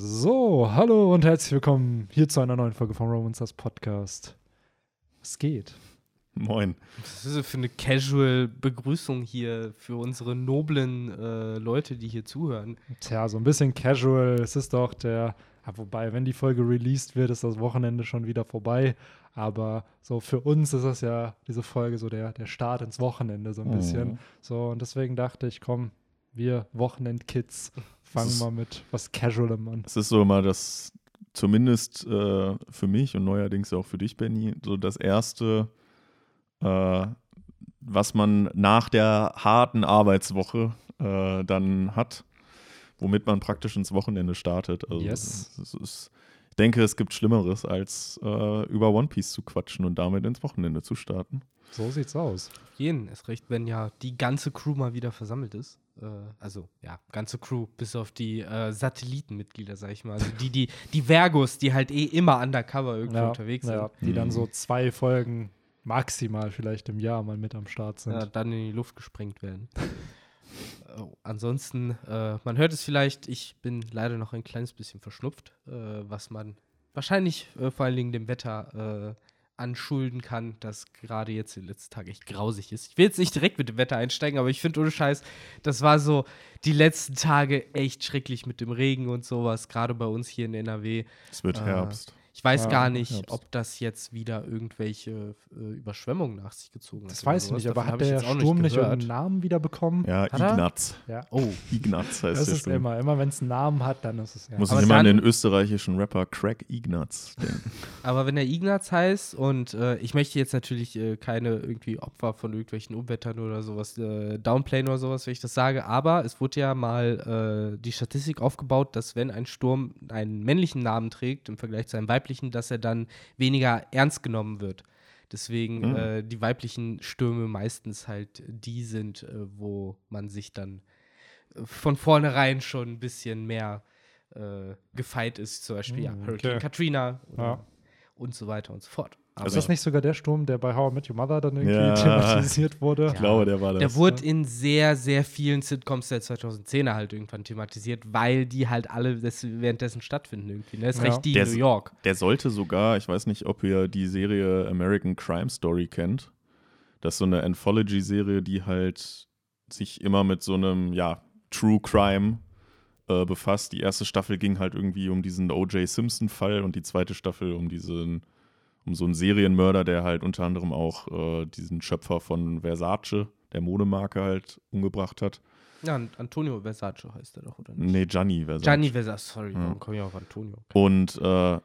So, hallo und herzlich willkommen hier zu einer neuen Folge vom Romancers Podcast. Es geht. Moin. Was ist das für eine Casual-Begrüßung hier für unsere noblen äh, Leute, die hier zuhören? Tja, so ein bisschen casual. Es ist doch der, ja, wobei, wenn die Folge released wird, ist das Wochenende schon wieder vorbei. Aber so für uns ist das ja diese Folge so der, der Start ins Wochenende so ein bisschen. Mhm. So, und deswegen dachte ich, komm, wir Wochenend-Kids fangen ist- mal mit was Casualem an. Es ist so immer das, zumindest äh, für mich und neuerdings auch für dich, Benny, so das erste, äh, was man nach der harten Arbeitswoche äh, dann hat, womit man praktisch ins Wochenende startet. Also Yes. es ist, ich denke, es gibt Schlimmeres, als äh, über One Piece zu quatschen und damit ins Wochenende zu starten. So sieht's aus. Jeden, erst recht, wenn ja die ganze Crew mal wieder versammelt ist. Äh, also, ja, ganze Crew, bis auf die äh, Satellitenmitglieder, sag ich mal. Also die, die, die Vergos, die halt eh immer undercover irgendwo unterwegs sind. ja, die dann Mhm. so zwei Folgen maximal vielleicht im Jahr mal mit am Start sind. Ja, dann in die Luft gesprengt werden. Oh, ansonsten, äh, man hört es vielleicht, ich bin leider noch ein kleines bisschen verschnupft, äh, was man wahrscheinlich äh, vor allen Dingen dem Wetter äh, anschulden kann, das gerade jetzt die letzten Tage echt grausig ist. Ich will jetzt nicht direkt mit dem Wetter einsteigen, aber ich finde ohne Scheiß, das war so die letzten Tage echt schrecklich mit dem Regen und sowas, gerade bei uns hier in NRW. Es wird Ah. Herbst. Ich weiß Ja, gar nicht, Herbst. ob das jetzt wieder irgendwelche äh, Überschwemmungen nach sich gezogen hat. Das weiß ich nicht, aber hat der Sturm nicht irgendeinen Namen wieder bekommen? Ja, Hat? Ignaz. Ja. Oh, Ignaz heißt Das der ist Sturm. immer, immer wenn es einen Namen hat, dann ist es ja. Muss Aber ich immer an den österreichischen Rapper Craig Ignaz denken. aber wenn er Ignaz heißt und äh, ich möchte jetzt natürlich äh, keine irgendwie Opfer von irgendwelchen Unwettern oder sowas äh, downplayen oder sowas, wenn ich das sage, aber es wurde ja mal äh, die Statistik aufgebaut, dass wenn ein Sturm einen männlichen Namen trägt im Vergleich zu einem weiblichen, dass er dann weniger ernst genommen wird. Deswegen Mhm. äh, die weiblichen Stürme meistens halt die sind, äh, wo man sich dann äh, von vornherein schon ein bisschen mehr äh, gefeit ist. Zum Beispiel ja, Mhm, Hurricane okay. Katrina Ja. und so weiter und so fort. Aber ist das nicht sogar der Sturm, der bei How I Met Your Mother dann irgendwie Ja. thematisiert wurde? Ich glaube, der war das. der wurde in sehr, sehr vielen Sitcoms der 2010er halt irgendwann thematisiert, weil die halt alle des, währenddessen stattfinden irgendwie. Ne? Das ist Ja. recht die Der in New York. Der sollte sogar, ich weiß nicht, ob ihr die Serie American Crime Story kennt. Das ist so eine Anthology-Serie, die halt sich immer mit so einem, ja, True Crime äh, befasst. Die erste Staffel ging halt irgendwie um diesen O.J. Simpson-Fall und die zweite Staffel um diesen, um so einen Serienmörder, der halt unter anderem auch äh, diesen Schöpfer von Versace, der Modemarke, halt umgebracht hat. Ja, An- Antonio Versace heißt er doch, oder nicht? Nee, Gianni Versace. Gianni Versace, sorry, Ja. warum komme ich auf Antonio? Und äh,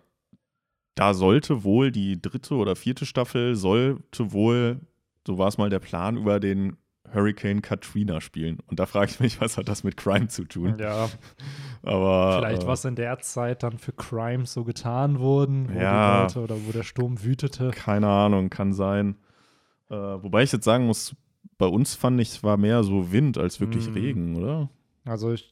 da sollte wohl die dritte oder vierte Staffel, sollte wohl, so war es mal der Plan, über den Hurricane Katrina spielen. Und da frage ich mich, was hat das mit Crime zu tun? Ja, Aber vielleicht äh, was in der Zeit dann für Crimes so getan wurden, wo Ja. die Leute oder wo der Sturm wütete. keine Ahnung, kann sein. Äh, wobei ich jetzt sagen muss, bei uns fand ich, es war mehr so Wind als wirklich Mm. Regen, oder? Also ich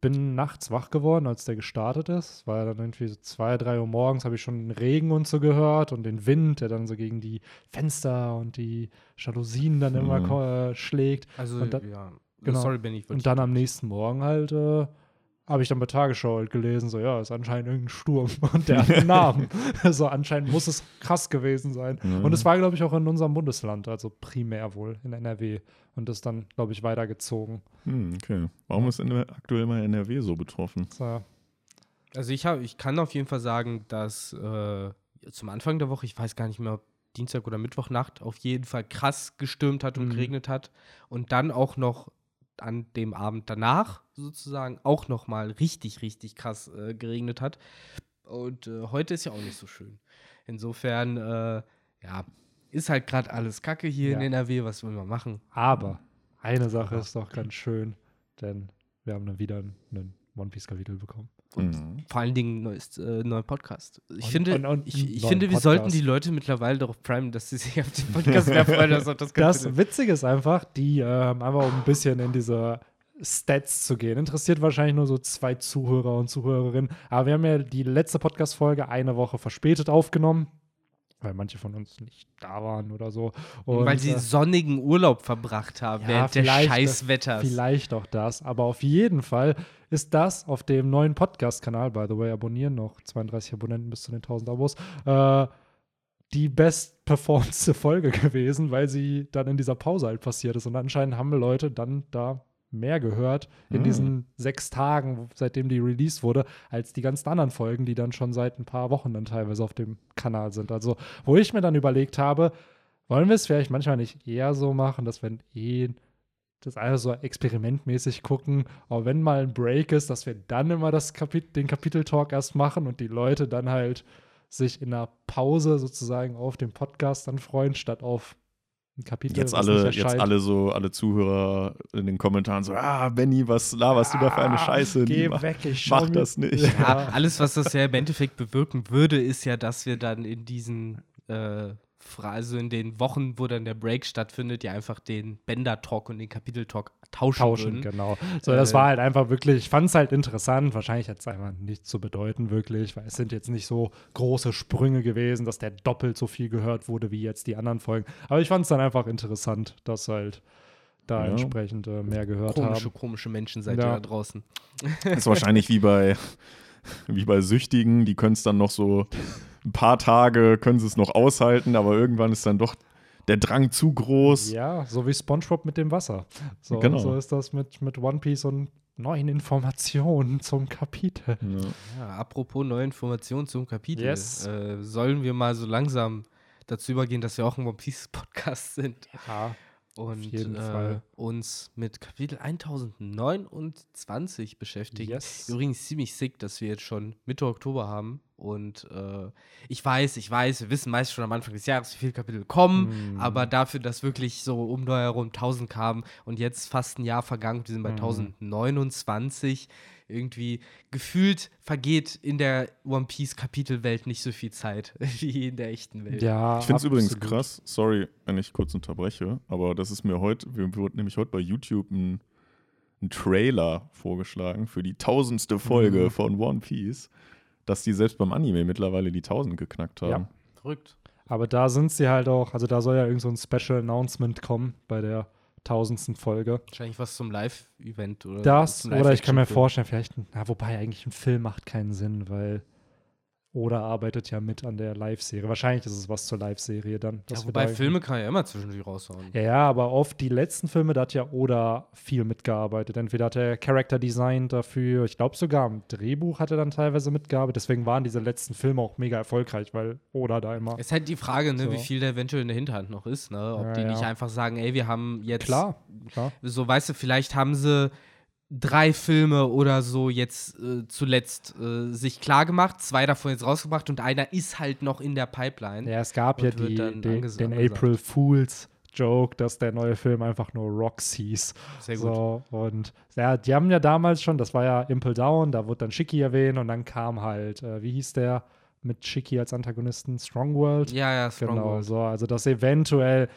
bin nachts wach geworden, als der gestartet ist. War ja dann irgendwie so zwei, drei Uhr morgens, habe ich schon den Regen und so gehört und den Wind, der dann so gegen die Fenster und die Jalousien dann immer Mhm. äh, schlägt. Also, Und dann- ja. genau. Sorry, Benny. Und dann am nächsten Morgen halt äh, habe ich dann bei Tagesschau halt gelesen, so ja, ist anscheinend irgendein Sturm und der hat einen Namen. Also anscheinend muss es krass gewesen sein. Ja. Und es war, glaube ich, auch in unserem Bundesland, also primär wohl in NRW. Und ist dann, glaube ich, weitergezogen. Hm, okay. Warum ist aktuell mal NRW so betroffen? So, Also ich, hab, ich kann auf jeden Fall sagen, dass äh, zum Anfang der Woche, ich weiß gar nicht mehr, ob Dienstag oder Mittwochnacht, auf jeden Fall krass gestürmt hat und Mhm. geregnet hat. Und dann auch noch an dem Abend danach sozusagen auch noch mal richtig, richtig krass äh, geregnet hat. Und äh, heute ist ja auch nicht so schön. Insofern, äh, ja, ist halt gerade alles Kacke hier in Ja. NRW, was will man machen? Aber eine Sache ist doch ganz schön, denn wir haben dann wieder einen One Piece-Kapitel bekommen. Und Mhm. vor allen Dingen neues, äh, neuer Podcast. Ich Und- finde, und- und ich, ich neuen finde, wir Podcast. sollten die Leute mittlerweile darauf primen, dass sie sich auf den Podcast mehr freuen. das Das Kapitel. Witzige ist einfach, die ähm, einfach um ein bisschen in diese Stats zu gehen. Interessiert wahrscheinlich nur so zwei Zuhörer und Zuhörerinnen. Aber wir haben ja die letzte Podcast-Folge eine Woche verspätet aufgenommen, weil manche von uns nicht da waren oder so. Und, weil sie äh, sonnigen Urlaub verbracht haben Ja, während des vielleicht, Scheißwetters. Vielleicht auch das, aber auf jeden Fall ist das auf dem neuen Podcast-Kanal, by the way, abonnieren noch 32 Abonnenten bis zu den 1000 Abos, äh, die bestperformste Folge gewesen, weil sie dann in dieser Pause halt passiert ist. Und anscheinend haben Leute dann da mehr gehört in Mm. diesen sechs Tagen, seitdem die released wurde, als die ganzen anderen Folgen, die dann schon seit ein paar Wochen dann teilweise auf dem Kanal sind. Also, wo ich mir dann überlegt habe, wollen wir es vielleicht manchmal nicht eher so machen, dass wenn eh das einfach so experimentmäßig gucken, aber wenn mal ein Break ist, dass wir dann immer das Kapit den Kapiteltalk erst machen und die Leute dann halt sich in einer Pause sozusagen auf den Podcast dann freuen, statt auf ein Kapitel. Jetzt alle, jetzt alle so, alle Zuhörer in den Kommentaren so, ah, Benny, was laberst du da für eine Scheiße? Ah, Geh mach, weg, ich mach mir- das nicht. Ja, alles, was das ja im Endeffekt bewirken würde, ist ja, dass wir dann in diesen, äh, also in den Wochen, wo dann der Break stattfindet, ja einfach den Bender-Talk und den Kapitel-Talk tauschen, tauschen, würden. genau. So, das Äh, war halt einfach wirklich, ich fand es halt interessant. Wahrscheinlich hat es einfach nichts zu bedeuten, wirklich, weil es sind jetzt nicht so große Sprünge gewesen, dass der doppelt so viel gehört wurde wie jetzt die anderen Folgen. Aber ich fand es dann einfach interessant, dass halt da Ja. entsprechend äh, mehr gehört Komische, haben. komische Menschen seid Ja. ihr da draußen. ist wahrscheinlich wie bei, wie bei Süchtigen, die können es dann noch so ein paar Tage, können sie es noch aushalten, aber irgendwann ist dann doch der Drang zu groß. Ja, so wie SpongeBob mit dem Wasser. So, Genau. so ist das mit, mit One Piece und neuen Informationen zum Kapitel. Ja. Ja, apropos neue Informationen zum Kapitel. Yes. Äh, sollen wir mal so langsam dazu übergehen, dass wir auch ein One Piece Podcast sind Ja, und äh, uns mit Kapitel 1029 beschäftigen. yes. Übrigens ziemlich sick, dass wir jetzt schon Mitte Oktober haben. Und äh, ich weiß, ich weiß, wir wissen meist schon am Anfang des Jahres, wie viele Kapitel kommen, Mm. aber dafür, dass wirklich so um neu herum 1000 kamen und jetzt fast ein Jahr vergangen, wir sind bei Mhm. 1029, irgendwie gefühlt vergeht in der One Piece Kapitelwelt nicht so viel Zeit wie in der echten Welt. Ja, Ich finde es übrigens krass, sorry, wenn ich kurz unterbreche, aber das ist mir heute, mir wurde nämlich heute bei YouTube ein, ein Trailer vorgeschlagen für die tausendste Folge Mhm. von One Piece, dass die selbst beim Anime mittlerweile die tausend geknackt haben. Ja. Verrückt. Aber da sind sie halt auch, also da soll ja irgend so ein Special Announcement kommen bei der tausendsten Folge. Wahrscheinlich was zum Live-Event oder Das, zum oder ich kann mir vorstellen, vielleicht, na, wobei eigentlich ein Film macht keinen Sinn, weil Oda arbeitet ja mit an der Live-Serie. Wahrscheinlich ist es was zur Live-Serie dann. Ja, wobei da- Filme kann ja immer zwischendurch raushauen. Ja, ja, aber oft die letzten Filme, da hat ja Oda viel mitgearbeitet. Entweder hat er Character Design dafür, ich glaube sogar im Drehbuch hat er dann teilweise mitgearbeitet. Deswegen waren diese letzten Filme auch mega erfolgreich, weil Oda da immer. Es ist halt die Frage, ne, So. wie viel da eventuell in der Hinterhand noch ist, ne? Ob Ja, die nicht einfach sagen, ey, wir haben jetzt. Klar, klar. So, weißt du, vielleicht haben sie drei Filme oder so jetzt äh, zuletzt äh, sich klar gemacht, zwei davon jetzt rausgebracht und einer ist halt noch in der Pipeline. Ja, es gab ja die, den, den angesagt. April Fools Joke, dass der neue Film einfach nur Rocks hieß. Sehr gut. So, und ja, die haben ja damals schon, das war ja Impel Down, da wurde dann Shiki erwähnt und dann kam halt, äh, wie hieß der mit Shiki als Antagonisten? Strong World? Ja, ja, Strong Genau, World. so. Also, dass eventuell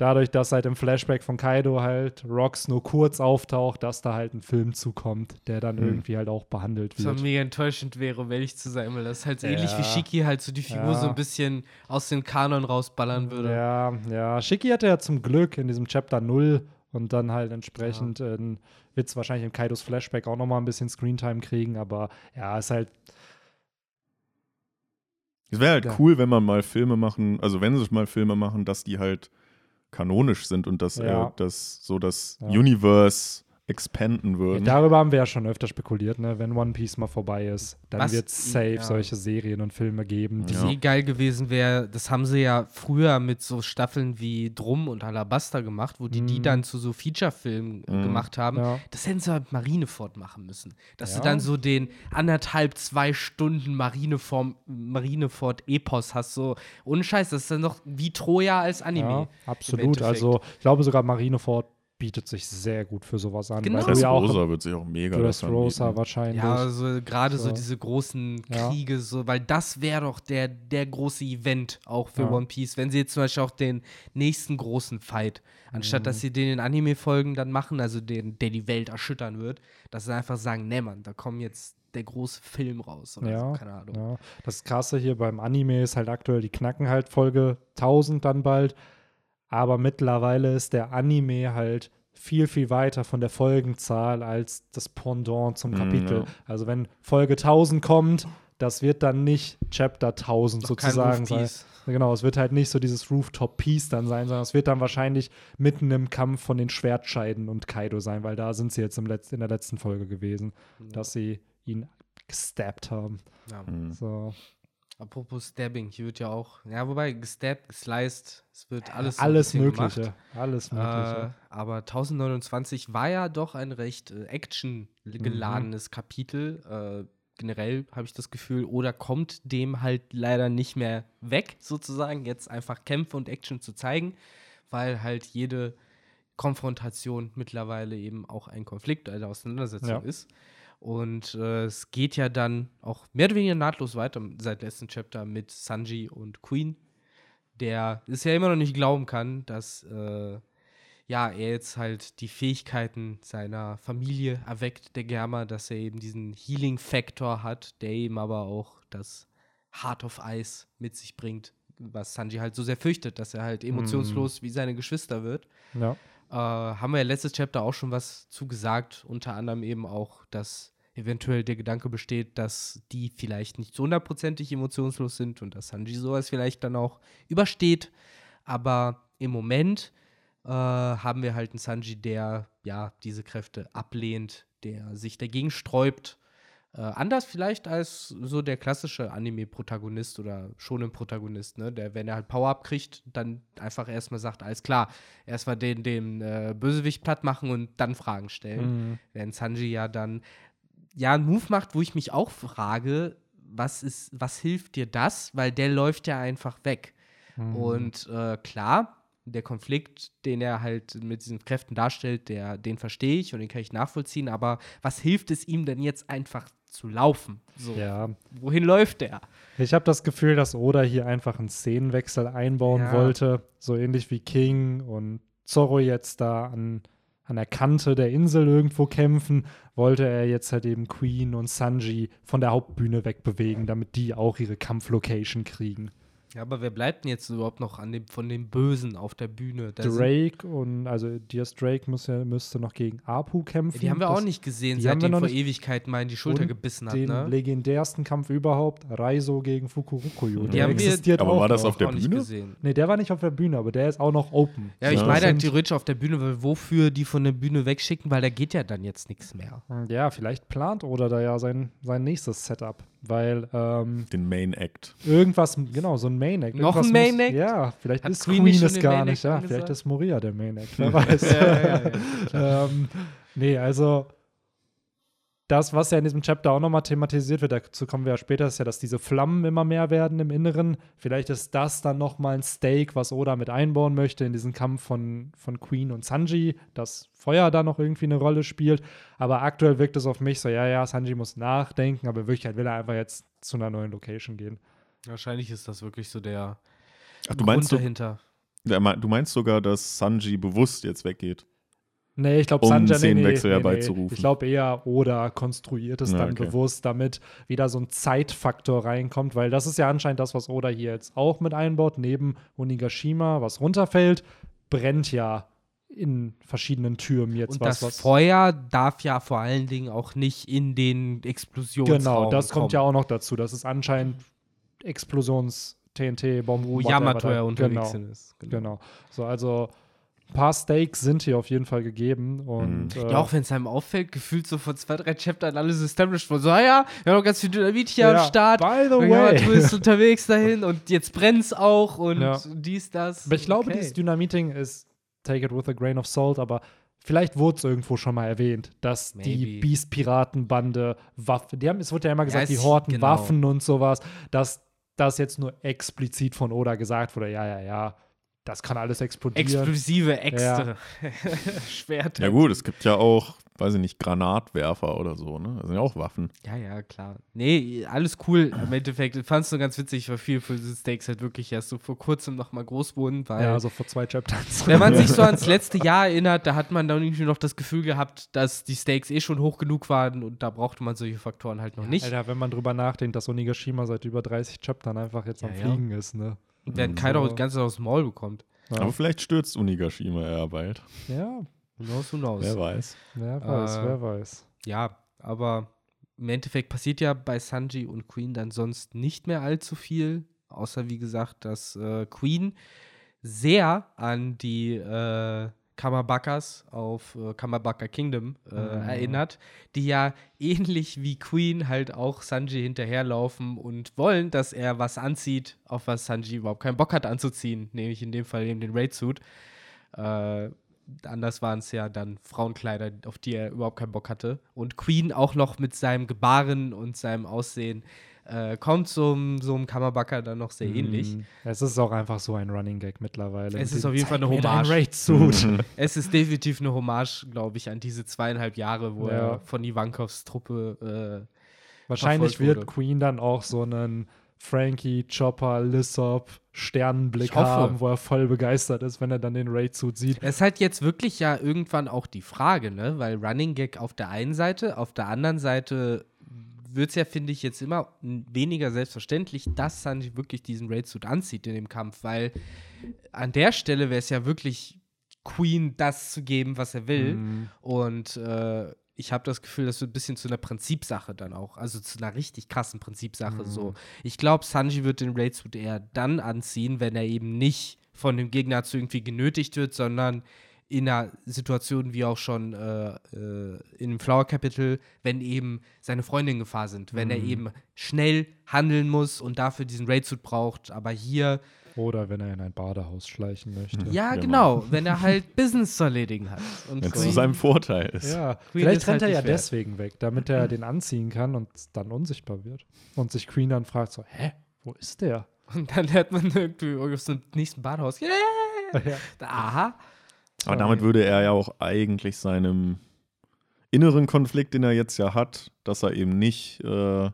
dadurch, dass halt im Flashback von Kaido halt Rocks nur kurz auftaucht, dass da halt ein Film zukommt, der dann Hm. irgendwie halt auch behandelt Was wird. mega enttäuschend wäre, um ehrlich zu sein, weil das halt so ähnlich wie Ja. Shiki halt so die Figur Ja. so ein bisschen aus dem Kanon rausballern würde. Ja, ja. Shiki hatte ja zum Glück in diesem Chapter 0 und dann halt entsprechend äh, wird es wahrscheinlich im Kaidos Flashback auch nochmal ein bisschen Screentime kriegen, aber ja, ist halt, Es wäre halt Ja. cool, wenn man mal Filme machen, also wenn sie mal Filme machen, dass die halt kanonisch sind und dass Ja. äh, das so das Ja. Universe expanden ja, würden. darüber haben wir ja schon öfter spekuliert, ne? Wenn One Piece mal vorbei ist, dann wird es safe ja. solche Serien und Filme geben. Die Ja. Was eh geil gewesen wäre, das haben sie ja früher mit so Staffeln wie Drum und Alabaster gemacht, wo die die Mhm. dann zu so Feature-Filmen Mhm. gemacht haben. Ja. Das hätten sie mit Marineford machen müssen. Dass Ja. du dann so den anderthalb, zwei Stunden Marineford- Marineford-Epos hast. So, ohne Scheiß, das ist dann noch wie Troja als Anime. Ja, im absolut. Also, ich glaube sogar Marineford bietet sich sehr gut für sowas an. Genau. Dress ja Rosa wird sich auch mega das anbieten. wahrscheinlich. Ja, also gerade so. So. diese großen Ja. Kriege, so, weil das wäre doch der, der große Event auch für Ja. One Piece. Wenn sie jetzt zum Beispiel auch den nächsten großen Fight, anstatt Mhm. dass sie den in Anime-Folgen dann machen, also den, der die Welt erschüttern wird, dass sie einfach sagen, ne Mann, da kommt jetzt der große Film raus oder Ja, so, keine Ahnung. Ja, das Krasse hier beim Anime ist halt aktuell, die knacken halt Folge 1000 dann bald. Aber mittlerweile ist der Anime halt viel, viel weiter von der Folgenzahl als das Pendant zum Mm, Kapitel. ja. Also wenn Folge 1000 kommt, das wird dann nicht Chapter 1000 Noch kein sozusagen sein. Genau, es wird halt nicht so dieses Rooftop-Piece dann sein, sondern es wird dann wahrscheinlich mitten im Kampf von den Schwertscheiden und Kaido sein, weil da sind sie jetzt im Letz in der letzten Folge gewesen, dass sie ihn gestabbt haben. Ja. Mhm. So. Apropos Stabbing, hier wird ja auch, ja, wobei gestabbt, gesliced, es wird alles so Alles Mögliche. gemacht. Alles Mögliche. Äh, aber 1029 war ja doch ein recht äh, actiongeladenes Mhm. Kapitel. Äh, generell habe ich das Gefühl, oder kommt dem halt leider nicht mehr weg, sozusagen, jetzt einfach Kämpfe und Action zu zeigen, weil halt jede Konfrontation mittlerweile eben auch ein Konflikt, eine Auseinandersetzung Ja. ist. Und äh, es geht ja dann auch mehr oder weniger nahtlos weiter seit letzten Chapter mit Sanji und Queen, der es ja immer noch nicht glauben kann, dass äh, ja, er jetzt halt die Fähigkeiten seiner Familie erweckt, der Germa, dass er eben diesen Healing-Faktor hat, der eben aber auch das Heart of Ice mit sich bringt, was Sanji halt so sehr fürchtet, dass er halt emotionslos wie seine Geschwister wird. Ja. Äh, haben wir ja letztes Chapter auch schon was zugesagt, unter anderem eben auch, dass eventuell der Gedanke besteht, dass die vielleicht nicht so hundertprozentig emotionslos sind und dass Sanji sowas vielleicht dann auch übersteht. Aber im Moment äh, haben wir halt einen Sanji, der ja diese Kräfte ablehnt, der sich dagegen sträubt. Äh, anders vielleicht als so der klassische Anime-Protagonist oder Shonen-Protagonist, ne? Der, wenn er halt Power-Up kriegt, dann einfach erstmal sagt, alles klar, erstmal den, den äh, Bösewicht platt machen und dann Fragen stellen. Mhm. Während Sanji ja dann ja einen Move macht, wo ich mich auch frage, was ist, was hilft dir das? Weil der läuft ja einfach weg. Mhm. Und äh, klar, der Konflikt, den er halt mit diesen Kräften darstellt, der, den verstehe ich und den kann ich nachvollziehen, aber was hilft es ihm denn jetzt einfach zu laufen? So, Ja, wohin läuft der? ich habe das Gefühl, dass Oda hier einfach einen Szenenwechsel einbauen Ja. wollte, so ähnlich wie King und Zorro jetzt da an, an der Kante der Insel irgendwo kämpfen, wollte er jetzt halt eben Queen und Sanji von der Hauptbühne wegbewegen, damit die auch ihre Kampflocation kriegen. Ja, aber wer bleibt denn jetzt überhaupt noch an dem, von dem Bösen auf der Bühne? Da Drake und also Diaz Drake muss ja, müsste noch gegen Apu kämpfen. die haben wir Das- auch nicht gesehen, die haben wir seitdem noch vor Ewigkeiten mal in die Schulter Und gebissen hat, den ne? legendärsten Kampf überhaupt, Raizo gegen Fukurokuyo. Die Der haben wir- existiert Aber auch war das noch. auf der Bühne? gesehen. Nee, der war nicht auf der Bühne, aber der ist auch noch open. Ja, ich Ja. meine halt theoretisch auf der Bühne, weil wofür die von der Bühne wegschicken, weil da geht ja dann jetzt nichts mehr. Ja, vielleicht plant Oda da ja sein, sein nächstes Setup, weil ähm, Den Main Act. irgendwas, genau, so ein Main Act. Noch ein Main muss- Act? Ja, vielleicht Hat ist Queen Queen, es gar nicht. Ja, vielleicht ist Moria der Main Act, wer weiß. ja, ja. ähm, nee, also das, was ja in diesem Chapter auch nochmal thematisiert wird, dazu kommen wir ja später, ist ja, dass diese Flammen immer mehr werden im Inneren. Vielleicht ist das dann nochmal ein Stake, was Oda mit einbauen möchte in diesen Kampf von, von Queen und Sanji, dass Feuer da noch irgendwie eine Rolle spielt. Aber aktuell wirkt es auf mich so, ja, ja, Sanji muss nachdenken, aber in Wirklichkeit will er einfach jetzt zu einer neuen Location gehen. Wahrscheinlich ist das wirklich so der Ach, du meinst, Grund dahinter. du meinst sogar, dass Sanji bewusst jetzt weggeht? Nee, ich glaube, Um Sanji, einen nee, nee, Szenenwechsel herbeizurufen. Nee. Ich glaube eher, Oda konstruiert es Ja, dann okay. bewusst, damit wieder so ein Zeitfaktor reinkommt, weil das ist ja anscheinend das, was Oda hier jetzt auch mit einbaut. Neben Onigashima, was runterfällt, brennt ja in verschiedenen Türmen jetzt Und was. das was Feuer darf ja vor allen Dingen auch nicht in den Explosionsraum genau, das kommt kommen, ja auch noch dazu. Das ist anscheinend Explosions-TNT-Bomben. wo whatever Yamato da- ja unterwegs genau, ist. Genau. So, also ein paar Stakes sind hier auf jeden Fall gegeben. Und, Mhm. äh, Ja, auch wenn es einem auffällt, gefühlt so vor zwei, drei Chaptern alles established wurde. So, ah ja, wir haben noch ganz viel Dynamit hier Ja, am Start. by the way. Yamato ist unterwegs dahin und jetzt brennt's auch und Ja. dies, das. Aber ich glaube, Okay. dieses Dynamiting ist, take it with a grain of salt, aber vielleicht wurde es irgendwo schon mal erwähnt, dass die Maybe. Beast-Piratenbande Waffen, die haben, es wurde ja immer gesagt, es die horten genau. Waffen und sowas, dass das jetzt nur explizit von Oda gesagt wurde, ja, ja, ja, das kann alles explodieren. Explosive Äxte. Schwerter. Ja gut, es gibt ja auch, weiß ich nicht, Granatwerfer oder so, ne? Das sind ja auch Waffen. Ja, ja, klar. Nee, alles cool. Im Endeffekt ich fand es nur ganz witzig, weil viele von diesen Stakes halt wirklich erst so vor kurzem noch mal groß wurden, weil ja, also vor zwei Chapters. wenn man sich so ans letzte Jahr erinnert, da hat man dann irgendwie noch das Gefühl gehabt, dass die Stakes eh schon hoch genug waren und da brauchte man solche Faktoren halt noch nicht. Alter, wenn man drüber nachdenkt, dass Onigashima seit über 30 Chaptern einfach jetzt Ja, am ja. Fliegen ist, ne? Wenn keiner So. das Ganze aus dem Maul bekommt. Ja. Aber vielleicht stürzt Unigashima eher bald. Ja, Who knows, who knows. Wer weiß. Wer weiß, Äh, wer weiß. Ja, aber im Endeffekt passiert ja bei Sanji und Queen dann sonst nicht mehr allzu viel. Außer, wie gesagt, dass äh, Queen sehr an die äh, Kamabakas auf äh, Kamabaka Kingdom äh, Mhm. erinnert, die ja ähnlich wie Queen halt auch Sanji hinterherlaufen und wollen, dass er was anzieht, auf was Sanji überhaupt keinen Bock hat anzuziehen, nämlich in dem Fall eben den Raid-Suit. Äh, anders waren es ja dann Frauenkleider, auf die er überhaupt keinen Bock hatte. Und Queen auch noch mit seinem Gebaren und seinem Aussehen äh, kommt so, einem Kammerbacker dann noch sehr ähnlich. Mm, Es ist auch einfach so ein Running Gag mittlerweile. Es ist auf jeden Fall "Zeig eine Hommage." Es ist definitiv eine Hommage, glaube ich, an diese zweieinhalb Jahre, wo Ja. er von Ivankovs Truppe. Äh, Wahrscheinlich wird. Queen dann auch so einen Frankie, Chopper, Lissop, Sternenblick haben, wo er voll begeistert ist, wenn er dann den Raid-Suit sieht. Es ist halt jetzt wirklich ja irgendwann auch die Frage, ne? Weil Running Gag auf der einen Seite, auf der anderen Seite wird es ja, finde ich, jetzt immer weniger selbstverständlich, dass Sanji wirklich diesen Raid-Suit anzieht in dem Kampf, weil an der Stelle wäre es ja wirklich Queen das zu geben, was er will. Mm, Und äh, ich habe das Gefühl, das wird ein bisschen zu einer Prinzipsache dann auch. Also zu einer richtig krassen Prinzipsache. So. Ich glaube, Sanji wird den Raid-Suit eher dann anziehen, wenn er eben nicht von dem Gegner zu irgendwie genötigt wird, sondern in einer Situation wie auch schon äh, äh, in dem Flower-Kapitel, wenn eben seine Freunde in Gefahr sind, wenn er eben schnell handeln muss und dafür diesen Raid-Suit braucht. Aber hier, Oder wenn er in ein Badehaus schleichen möchte. ja, genau. genau, wenn er halt Business zu erledigen hat. Und Wenn es zu seinem Vorteil ist. Ja, Queen vielleicht ist halt rennt er ja wert. deswegen weg, damit er den anziehen kann und dann unsichtbar wird. Und sich Queen dann fragt so, hä, wo ist der? Und dann hört man irgendwie aus dem nächsten Badhaus. Yeah! Ja. Aha. Aber damit würde er ja auch eigentlich seinem inneren Konflikt, den er jetzt ja hat, dass er eben nicht äh,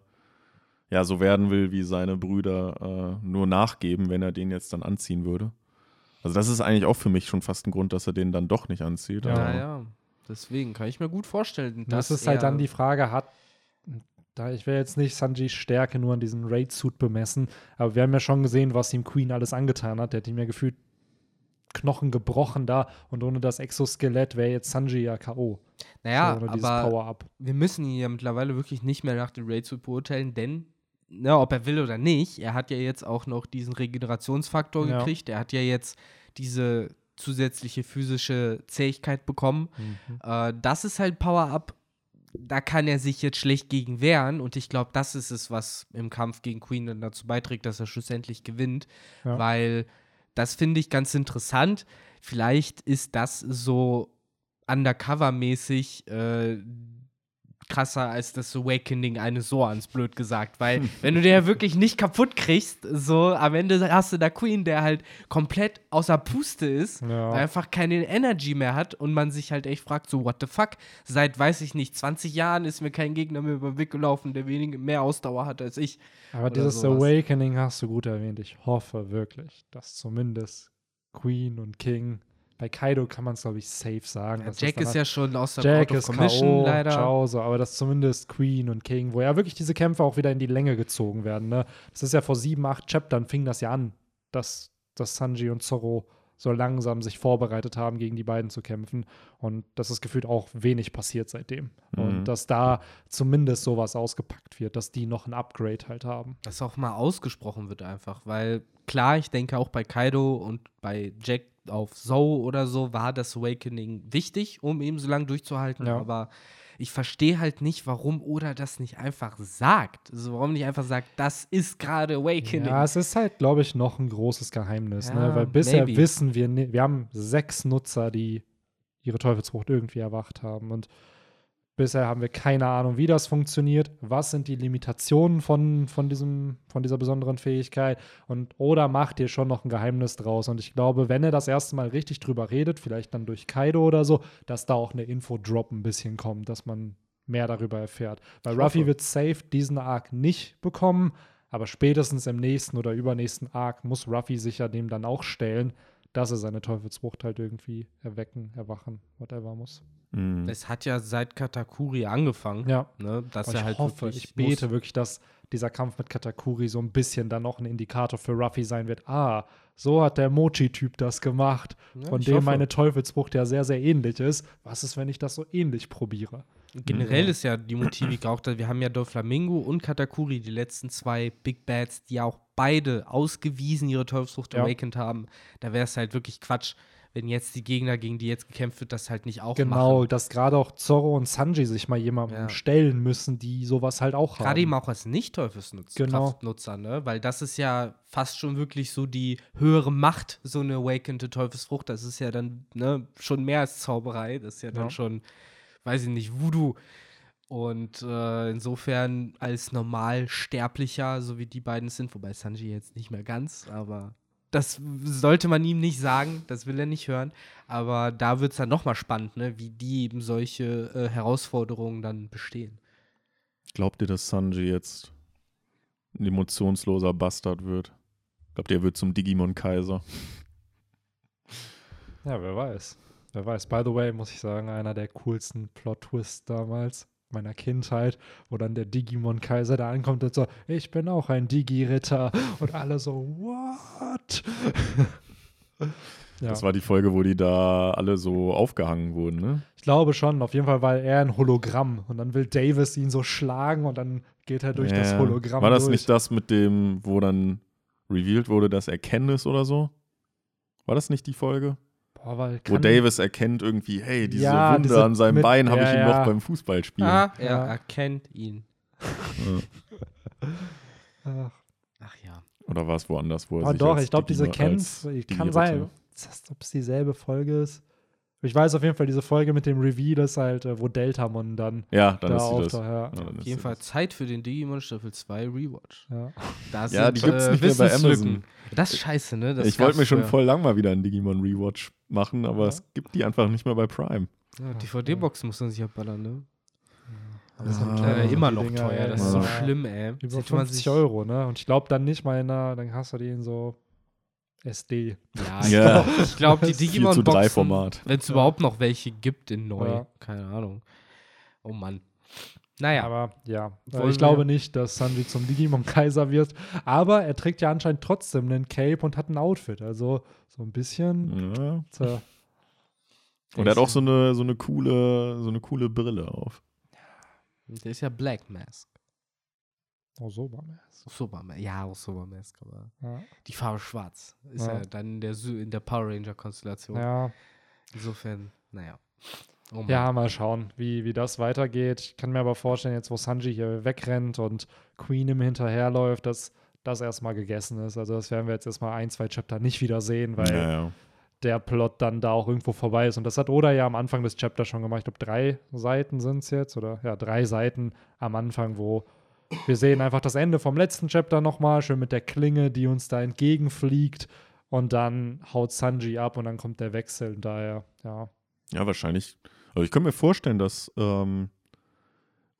ja, so werden will wie seine Brüder, äh, nur nachgeben, wenn er den jetzt dann anziehen würde. Also das ist eigentlich auch für mich schon fast ein Grund, dass er den dann doch nicht anzieht. Ja. aber- Ja. Deswegen kann ich mir gut vorstellen, Das dass ist halt dann die Frage, hat, da ich will jetzt nicht Sanjis Stärke nur an diesem Raid-Suit bemessen, aber wir haben ja schon gesehen, was ihm Queen alles angetan hat. Der hat ihm ja gefühlt Knochen gebrochen da und ohne das Exoskelett wäre jetzt Sanji ja K.O. Naja, so, aber wir müssen ihn ja mittlerweile wirklich nicht mehr nach dem Raid Suit beurteilen, denn, ne, ob er will oder nicht, er hat ja jetzt auch noch diesen Regenerationsfaktor Ja. gekriegt. Er hat ja jetzt diese zusätzliche physische Zähigkeit bekommen. Mhm. Äh, das ist halt Power-Up. Da kann er sich jetzt schlecht gegen wehren und ich glaube, das ist es, was im Kampf gegen Queen dann dazu beiträgt, dass er schlussendlich gewinnt, Ja. weil das finde ich ganz interessant. Vielleicht ist das so undercover-mäßig äh, krasser als das Awakening eines Soans, blöd gesagt. Weil, wenn du den ja wirklich nicht kaputt kriegst, so am Ende hast du da Queen, der halt komplett außer Puste ist, Ja. einfach keine Energy mehr hat und man sich halt echt fragt, so, what the fuck? Seit, weiß ich nicht, 20 Jahren ist mir kein Gegner mehr über den Weg gelaufen, der wenig mehr Ausdauer hat als ich. Aber dieses sowas. Awakening hast du gut erwähnt. Ich hoffe wirklich, dass zumindest Queen und King, bei Kaido kann man es, glaube ich, safe sagen. Ja, Jack ist ja schon aus der Jack Out of Commission, K.O., leider. Ciao, so, aber dass zumindest Queen und King, wo ja wirklich diese Kämpfe auch wieder in die Länge gezogen werden. Ne? Das ist ja vor sieben, acht Chaptern fing das ja an, dass, dass Sanji und Zorro so langsam sich vorbereitet haben, gegen die beiden zu kämpfen. Und das ist gefühlt auch wenig passiert seitdem. Mhm. Und dass da zumindest sowas ausgepackt wird, dass die noch ein Upgrade halt haben. dass auch mal ausgesprochen wird einfach, weil klar, ich denke auch bei Kaido und bei Jack auf Zou oder so war das Awakening wichtig, um eben so lange durchzuhalten, Ja. aber ich verstehe halt nicht, warum Oda das nicht einfach sagt. Also warum nicht einfach sagt, das ist gerade Awakening. Ja, es ist halt, glaube ich, noch ein großes Geheimnis, Ja, ne? weil bisher maybe. wissen wir, wir haben sechs Nutzer, die ihre Teufelsfrucht irgendwie erwacht haben und bisher haben wir keine Ahnung, wie das funktioniert, was sind die Limitationen von, von, diesem, von dieser besonderen Fähigkeit? Und Oda macht hier schon noch ein Geheimnis draus? Und ich glaube, wenn er das erste Mal richtig drüber redet, vielleicht dann durch Kaido oder so, dass da auch eine Info-Drop ein bisschen kommt, dass man mehr darüber erfährt. Weil Ruffy wird safe diesen Arc nicht bekommen, aber spätestens im nächsten oder übernächsten Arc muss Ruffy sich ja dem dann auch stellen, dass er seine Teufelsfrucht halt irgendwie erwecken, erwachen, whatever muss. Mhm. Es hat ja seit Katakuri angefangen, Ja. ne, dass Und er ich halt hoffe, ich bete muss. wirklich, dass dieser Kampf mit Katakuri so ein bisschen dann noch ein Indikator für Ruffy sein wird. Ah, so hat der Mochi-Typ das gemacht, Ja, von dem hoffe. meine Teufelsfrucht ja sehr, sehr ähnlich ist. Was ist, wenn ich das so ähnlich probiere? Generell Ja. ist ja die Motivik auch, da wir haben ja Doflamingo und Katakuri, die letzten zwei Big Bads, die ja auch beide ausgewiesen ihre Teufelsfrucht Ja. awakened haben. Da wäre es halt wirklich Quatsch, wenn jetzt die Gegner, gegen die jetzt gekämpft wird, das halt nicht auch Genau, machen. dass gerade auch Zorro und Sanji sich mal jemandem Ja. stellen müssen, die sowas halt auch Gerade haben. eben auch als Nicht-Teufelsnutzer, Genau. Ne? Weil das ist ja fast schon wirklich so die höhere Macht, so eine awakened Teufelsfrucht. Das ist ja dann ne, schon mehr als Zauberei. Das ist ja dann Ja. schon, weiß ich nicht, Voodoo. Und äh, insofern als Normalsterblicher, so wie die beiden es sind, wobei Sanji jetzt nicht mehr ganz, aber das sollte man ihm nicht sagen, das will er nicht hören. Aber da wird es dann nochmal spannend, ne? wie die eben solche äh, Herausforderungen dann bestehen. Glaubt ihr, dass Sanji jetzt ein emotionsloser Bastard wird? Glaubt ihr, er wird zum Digimon-Kaiser? Ja, wer weiß. Wer weiß. By the way, muss ich sagen, einer der coolsten Plot-Twists damals meiner Kindheit, wo dann der Digimon-Kaiser da ankommt und so, ich bin auch ein Digi-Ritter. Und alle so, what? ja, Das war die Folge, wo die da alle so aufgehangen wurden, ne? ich glaube schon. Auf jeden Fall war er ein Hologramm. Und dann will Davis ihn so schlagen und dann geht er durch das Ja. Hologramm War das durch. nicht das mit dem, wo dann revealed wurde, dass er Kenntnis oder so? War das nicht die Folge? Weil Wo Davis erkennt irgendwie, hey, diese Ja, Wunde diese an seinem mit- Bein habe ich ja, ihm ja. noch beim Fußballspielen. Ah, er Ja. erkennt ihn. Ja. Ach, Ach ja. Oder war es woanders, wo er Aber sich doch, als ich glaube, diese Kens, kann sein, ob es dieselbe Folge ist. Ich weiß auf jeden Fall, diese Folge mit dem Reveal ist halt, äh, wo Deltamon dann Ja, dann da ist sie das. auftaucht. Ja. Ja, dann Auf ist jeden Fall das. Zeit für den Digimon Staffel 2 Rewatch. Ja. Da Ja, die gibt's nicht mehr bei. Amazon. Das ist scheiße, ne? Das ich wollte mir schon voll lang mal wieder einen Digimon Rewatch machen, aber Ja. es gibt die einfach nicht mehr bei Prime. Ja, DVD-Box muss man sich abballern, ne? Das sind Leider die immer noch Dinger, teuer. ey, Das ist so Ja. schlimm, ey. Über Sieht man 50 Euro, ne? Und ich glaube dann nicht mal dann hast du die in so SD. Ja, ich Ja. glaube, ich glaub, die Das ist 4 zu 3 Digimon-Boxen, wenn es Ja. überhaupt noch welche gibt in neu. Ja. Keine Ahnung. Oh Mann. Naja, Aber ja, äh, Wollen ich glaube wir- nicht, dass Sanji zum Digimon-Kaiser wird. Aber er trägt ja anscheinend trotzdem einen Cape und hat ein Outfit. Also so ein bisschen. Ja. Und er hat auch so eine, so eine coole, so eine coole Brille auf. der ist ja Black Mask. Oh, so war es. Superman. Ja, auch Supermask, aber Ja. die Farbe schwarz. Ist ja, Ja. dann in der, Sü- in der Power Ranger-Konstellation. ja. Insofern, naja. Oh. Ja, mal schauen, wie, wie das weitergeht. Ich kann mir aber vorstellen, jetzt wo Sanji hier wegrennt und Queen ihm hinterherläuft, dass das erstmal gegessen ist. Also das werden wir jetzt erstmal ein, zwei Chapter nicht wieder sehen, weil Ja, ja. der Plot dann da auch irgendwo vorbei ist. Und das hat Oda ja am Anfang des Chapters schon gemacht. Ich glaube, drei Seiten sind es jetzt oder ja, drei Seiten am Anfang, wo wir sehen einfach das Ende vom letzten Chapter nochmal, schön mit der Klinge, die uns da entgegenfliegt. Und dann haut Sanji ab und dann kommt der Wechsel. Und daher, ja, Ja, wahrscheinlich. Also ich könnte mir vorstellen, dass ähm,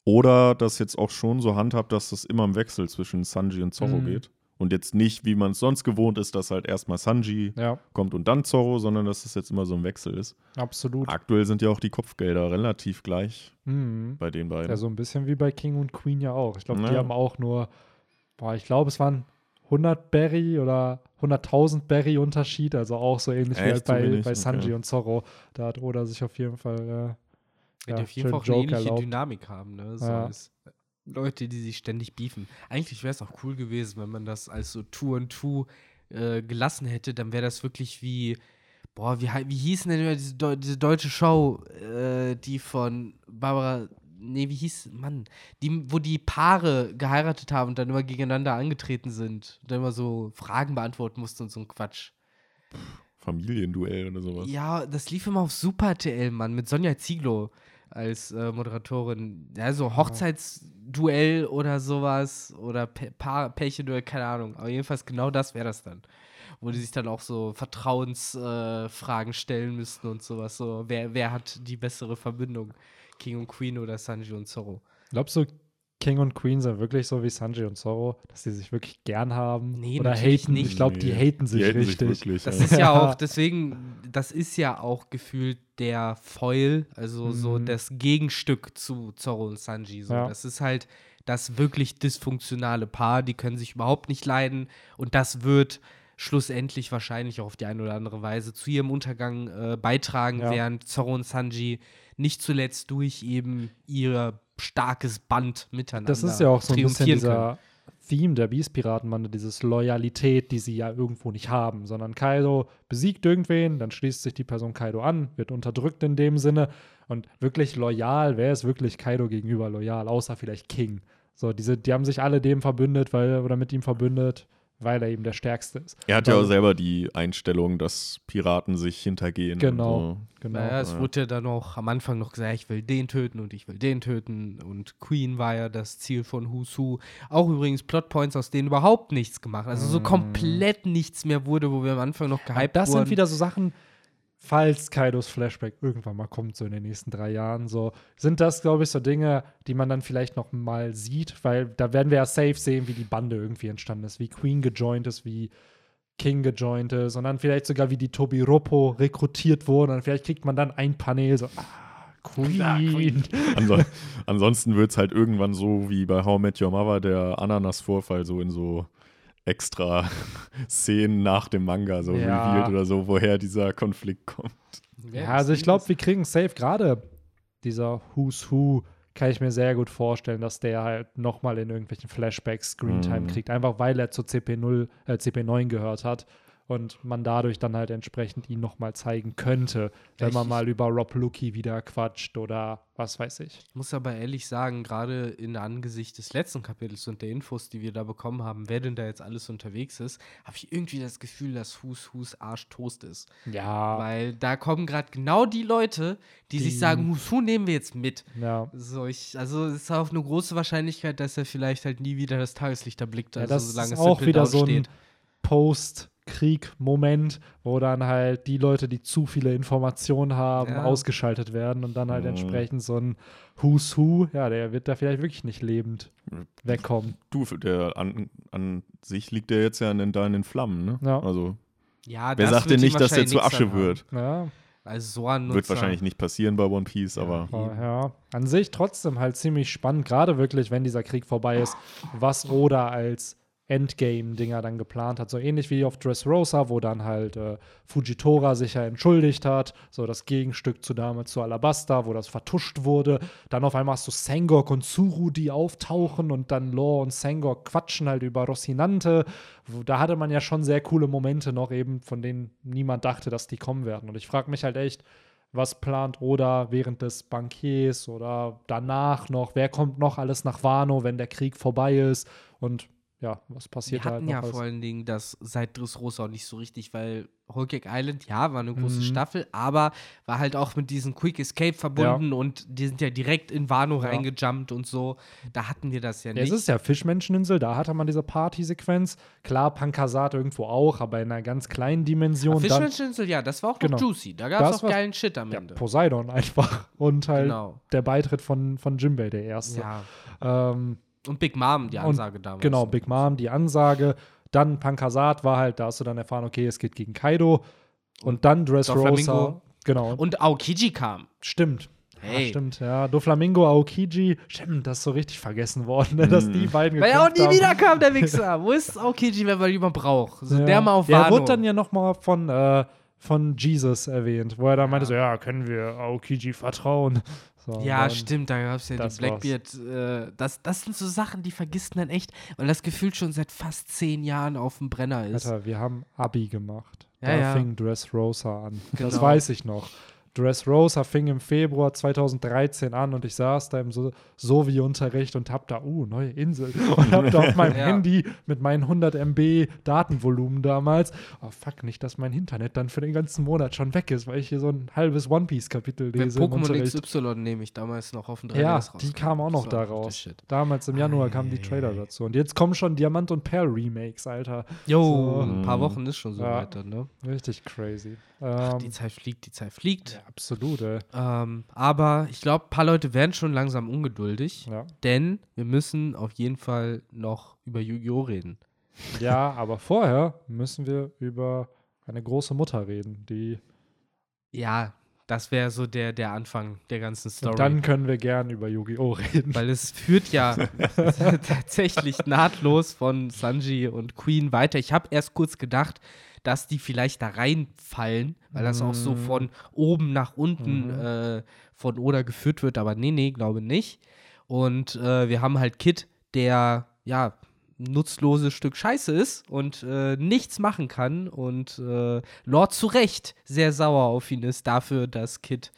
oder das jetzt auch schon so handhabt, dass das immer im Wechsel zwischen Sanji und Zorro Mhm. geht. Und jetzt nicht, wie man es sonst gewohnt ist, dass halt erstmal Sanji ja, kommt und dann Zorro, sondern dass es jetzt immer so im Wechsel ist. absolut. Aktuell sind ja auch die Kopfgelder relativ gleich Mhm. bei den beiden. Ja, so ein bisschen wie bei King und Queen ja auch. Ich glaube, die Ja. haben auch nur, boah, ich glaube, es waren 100 Berry oder 100.000 Berry Unterschied, also auch so ähnlich wie Echt? halt So bei, bei Sanji Okay. und Zorro. Da hat Oda sich auf jeden Fall äh, Die ja, auf jeden Fall auch eine ähnliche erlaubt. Dynamik haben, ne? So Ja. als Leute, die sich ständig beefen. Eigentlich wäre es auch cool gewesen, wenn man das als so Two and Two äh, gelassen hätte, dann wäre das wirklich wie, boah, wie, wie hieß denn immer diese, Deu diese deutsche Show, äh, die von Barbara, nee, wie hieß, Mann, die, wo die Paare geheiratet haben und dann immer gegeneinander angetreten sind und dann immer so Fragen beantworten mussten und so ein Quatsch. Familienduell oder sowas. Ja, das lief immer auf Super TL, Mann, mit Sonja Zieglo als äh, Moderatorin. Ja, so Hochzeitsduell oder sowas oder Pe Pärchenduell, keine Ahnung. Aber jedenfalls genau das wäre das dann. Wo die sich dann auch so Vertrauensfragen äh, stellen müssten und sowas. So, wer, wer hat die bessere Verbindung? King und Queen oder Sanji und Zorro? Glaubst du, King und Queen sind wirklich so wie Sanji und Zoro, dass sie sich wirklich gern haben? Nee, Oder haten? nicht. Ich glaube, die haten sich haten richtig. wirklich, Das ja. ist ja auch, deswegen, das ist ja auch gefühlt der Foil, also so Mhm. das Gegenstück zu Zorro und Sanji. So. Ja. Das ist halt das wirklich dysfunktionale Paar, die können sich überhaupt nicht leiden und das wird schlussendlich wahrscheinlich auch auf die eine oder andere Weise zu ihrem Untergang äh, beitragen, Ja. während Zorro und Sanji nicht zuletzt durch eben ihr starkes Band miteinander Das ist ja auch so ein bisschen triumphieren können. dieser Theme der Beast-Piratenbande, dieses Loyalität, die sie ja irgendwo nicht haben, sondern Kaido besiegt irgendwen, dann schließt sich die Person Kaido an, wird unterdrückt in dem Sinne und wirklich loyal, wer ist wirklich Kaido gegenüber loyal, außer vielleicht King. So, diese, die haben sich alle dem verbündet, weil, oder mit ihm verbündet, weil er eben der Stärkste ist. Er hat ja auch selber die Einstellung, dass Piraten sich hintergehen. Genau. Und Genau. Naja, es Ja. wurde ja dann auch am Anfang noch gesagt, ich will den töten und ich will den töten. Und Queen war ja das Ziel von Who's Who. Auch übrigens Plotpoints, aus denen überhaupt nichts gemacht. Also so komplett nichts mehr wurde, wo wir am Anfang noch Aber gehypt das wurden. sind wieder so Sachen, falls Kaidos Flashback irgendwann mal kommt, so in den nächsten drei Jahren, so sind das, glaube ich, so Dinge, die man dann vielleicht noch mal sieht, weil da werden wir ja safe sehen, wie die Bande irgendwie entstanden ist, wie Queen gejoint ist, wie King gejoint ist und dann vielleicht sogar, wie die Tobiropo rekrutiert wurden und vielleicht kriegt man dann ein Panel so, ah, Queen. Anso ansonsten wird es halt irgendwann so wie bei How I Met Your Mother der Ananas-Vorfall so in so extra Szenen nach dem Manga so Ja. revealed oder so, woher dieser Konflikt kommt. Ja, also ich glaube, wir kriegen safe gerade dieser Who's Who kann ich mir sehr gut vorstellen, dass der halt nochmal in irgendwelchen Flashbacks Screentime Mhm. kriegt, einfach weil er zur CP0, äh, CP9 gehört hat und man dadurch dann halt entsprechend ihn nochmal zeigen könnte, wenn man mal über Rob Lucky wieder quatscht oder was weiß ich. Ich muss aber ehrlich sagen, gerade in Angesicht des letzten Kapitels und der Infos, die wir da bekommen haben, wer denn da jetzt alles unterwegs ist, habe ich irgendwie das Gefühl, dass Who's Who's Arsch Toast ist. Ja, Weil da kommen gerade genau die Leute, die, Die- sich sagen, Who's Who nehmen wir jetzt mit. ja. So, ich, also es ist auch eine große Wahrscheinlichkeit, dass er vielleicht halt nie wieder das Tageslicht erblickt. ja Also das solange ist auch Simple wieder so ein steht. Post-Krieg-Moment, wo dann halt die Leute, die zu viele Informationen haben, Ja. ausgeschaltet werden und dann halt Mhm. entsprechend so ein Who's Who, ja, der wird da vielleicht wirklich nicht lebend wegkommen. Du, der an, an sich liegt der jetzt ja in, da in den Flammen, ne? Ja. Also, Ja, wer sagt denn nicht, dass der zu Asche wird? Ja, Also so ein Wird wahrscheinlich nicht passieren bei One Piece, aber aber ja, an sich trotzdem halt ziemlich spannend, gerade wirklich, wenn dieser Krieg vorbei ist, was Oda als Endgame-Dinger dann geplant hat. So ähnlich wie auf Dressrosa, wo dann halt äh, Fujitora sich ja entschuldigt hat. So das Gegenstück zu damals zu Alabasta, wo das vertuscht wurde. Dann auf einmal hast du Sengok und Tsuru, die auftauchen und dann Law und Sengok quatschen halt über Rocinante. Wo, da hatte man ja schon sehr coole Momente noch eben, von denen niemand dachte, dass die kommen werden. Und ich frage mich halt echt, was plant Oda während des Bankiers oder danach noch? Wer kommt noch alles nach Wano, wenn der Krieg vorbei ist? Und ja, was passiert Wir da halt hatten noch? ja vor allen Dingen das seit Dressrosa auch nicht so richtig, weil Cake Island, ja, war eine große Mhm. Staffel, aber war halt auch mit diesem Quick Escape verbunden und die sind ja direkt in Wano Ja. reingejumpt und so. Da hatten wir das ja Ja, nicht. es ist ja Fischmenscheninsel, da hatte man diese Partysequenz. Klar, Pankasat irgendwo auch, aber in einer ganz kleinen Dimension. Dann, Fischmenscheninsel, ja, das war auch Genau. juicy. Da gab es auch geilen Shit am ja, Ende. Poseidon einfach. Und halt Genau. der Beitritt von, von Jimbei, der erste. Ja. Ähm, Und Big Mom, die Und Ansage damals. Genau. Big Mom, die Ansage. Dann Pankasat war halt, da hast du dann erfahren, okay, es geht gegen Kaido. Und dann Dressrosa. Genau. Und Aokiji kam. stimmt. Ja, Hey. stimmt, ja. Doflamingo, Aokiji. Stimmt, das ist so richtig vergessen worden, ne, dass die beiden Weil er auch nie haben. wieder kam, der Wichser. Wo ist Aokiji, wenn man jemand braucht? So, Ja. der mal auf Ja, er Wano. wurde dann ja noch mal von, äh, von Jesus erwähnt, wo er dann meinte so, ja, können wir Aokiji vertrauen? So, Ja, dann- stimmt, da gab es ja das die Blackbeard. Äh, das, das sind so Sachen, die vergisst man echt, weil das gefühlt schon seit fast zehn Jahren auf dem Brenner ist. Alter, wir haben Abi gemacht. Ja, da ja. fing Dressrosa an. Das Genau. weiß ich noch. Dressrosa fing im Februar 2013 an und ich saß da im so Sovi-Unterricht und hab da, uh, neue Insel. Und hab da auf meinem Ja. Handy mit meinen 100 MB Datenvolumen damals, oh fuck, nicht, dass mein Internet dann für den ganzen Monat schon weg ist, weil ich hier so ein halbes One-Piece-Kapitel lese Pokémon. XY nehme ich damals noch auf dem 3DS Ja, raus. die kamen auch noch da raus. Damals im Januar kamen die Trailer dazu. Und jetzt kommen schon Diamant und Perl Remakes, Alter. Jo, So. ein paar Wochen ist schon so Ja. weiter, ne? Richtig crazy. Ach, Ähm, die Zeit fliegt, die Zeit fliegt. Absolut, ey. Ähm, aber ich glaube, ein paar Leute werden schon langsam ungeduldig, Ja. denn wir müssen auf jeden Fall noch über Yu-Gi-Oh! reden. ja, aber vorher müssen wir über eine große Mutter reden, die. Ja, das wäre so der, der Anfang der ganzen Story. Und dann können wir gern über Yu-Gi-Oh! reden. Weil es führt ja tatsächlich nahtlos von Sanji und Queen weiter. Ich habe erst kurz gedacht, dass die vielleicht da reinfallen, weil das auch so Mm. von oben nach unten Mhm. äh, von Oda geführt wird. Aber nee, nee, glaube nicht. Und äh, wir haben halt Kid, der ja ein nutzloses Stück Scheiße ist und äh, nichts machen kann. Und äh, Lord zu Recht sehr sauer auf ihn ist dafür, dass Kid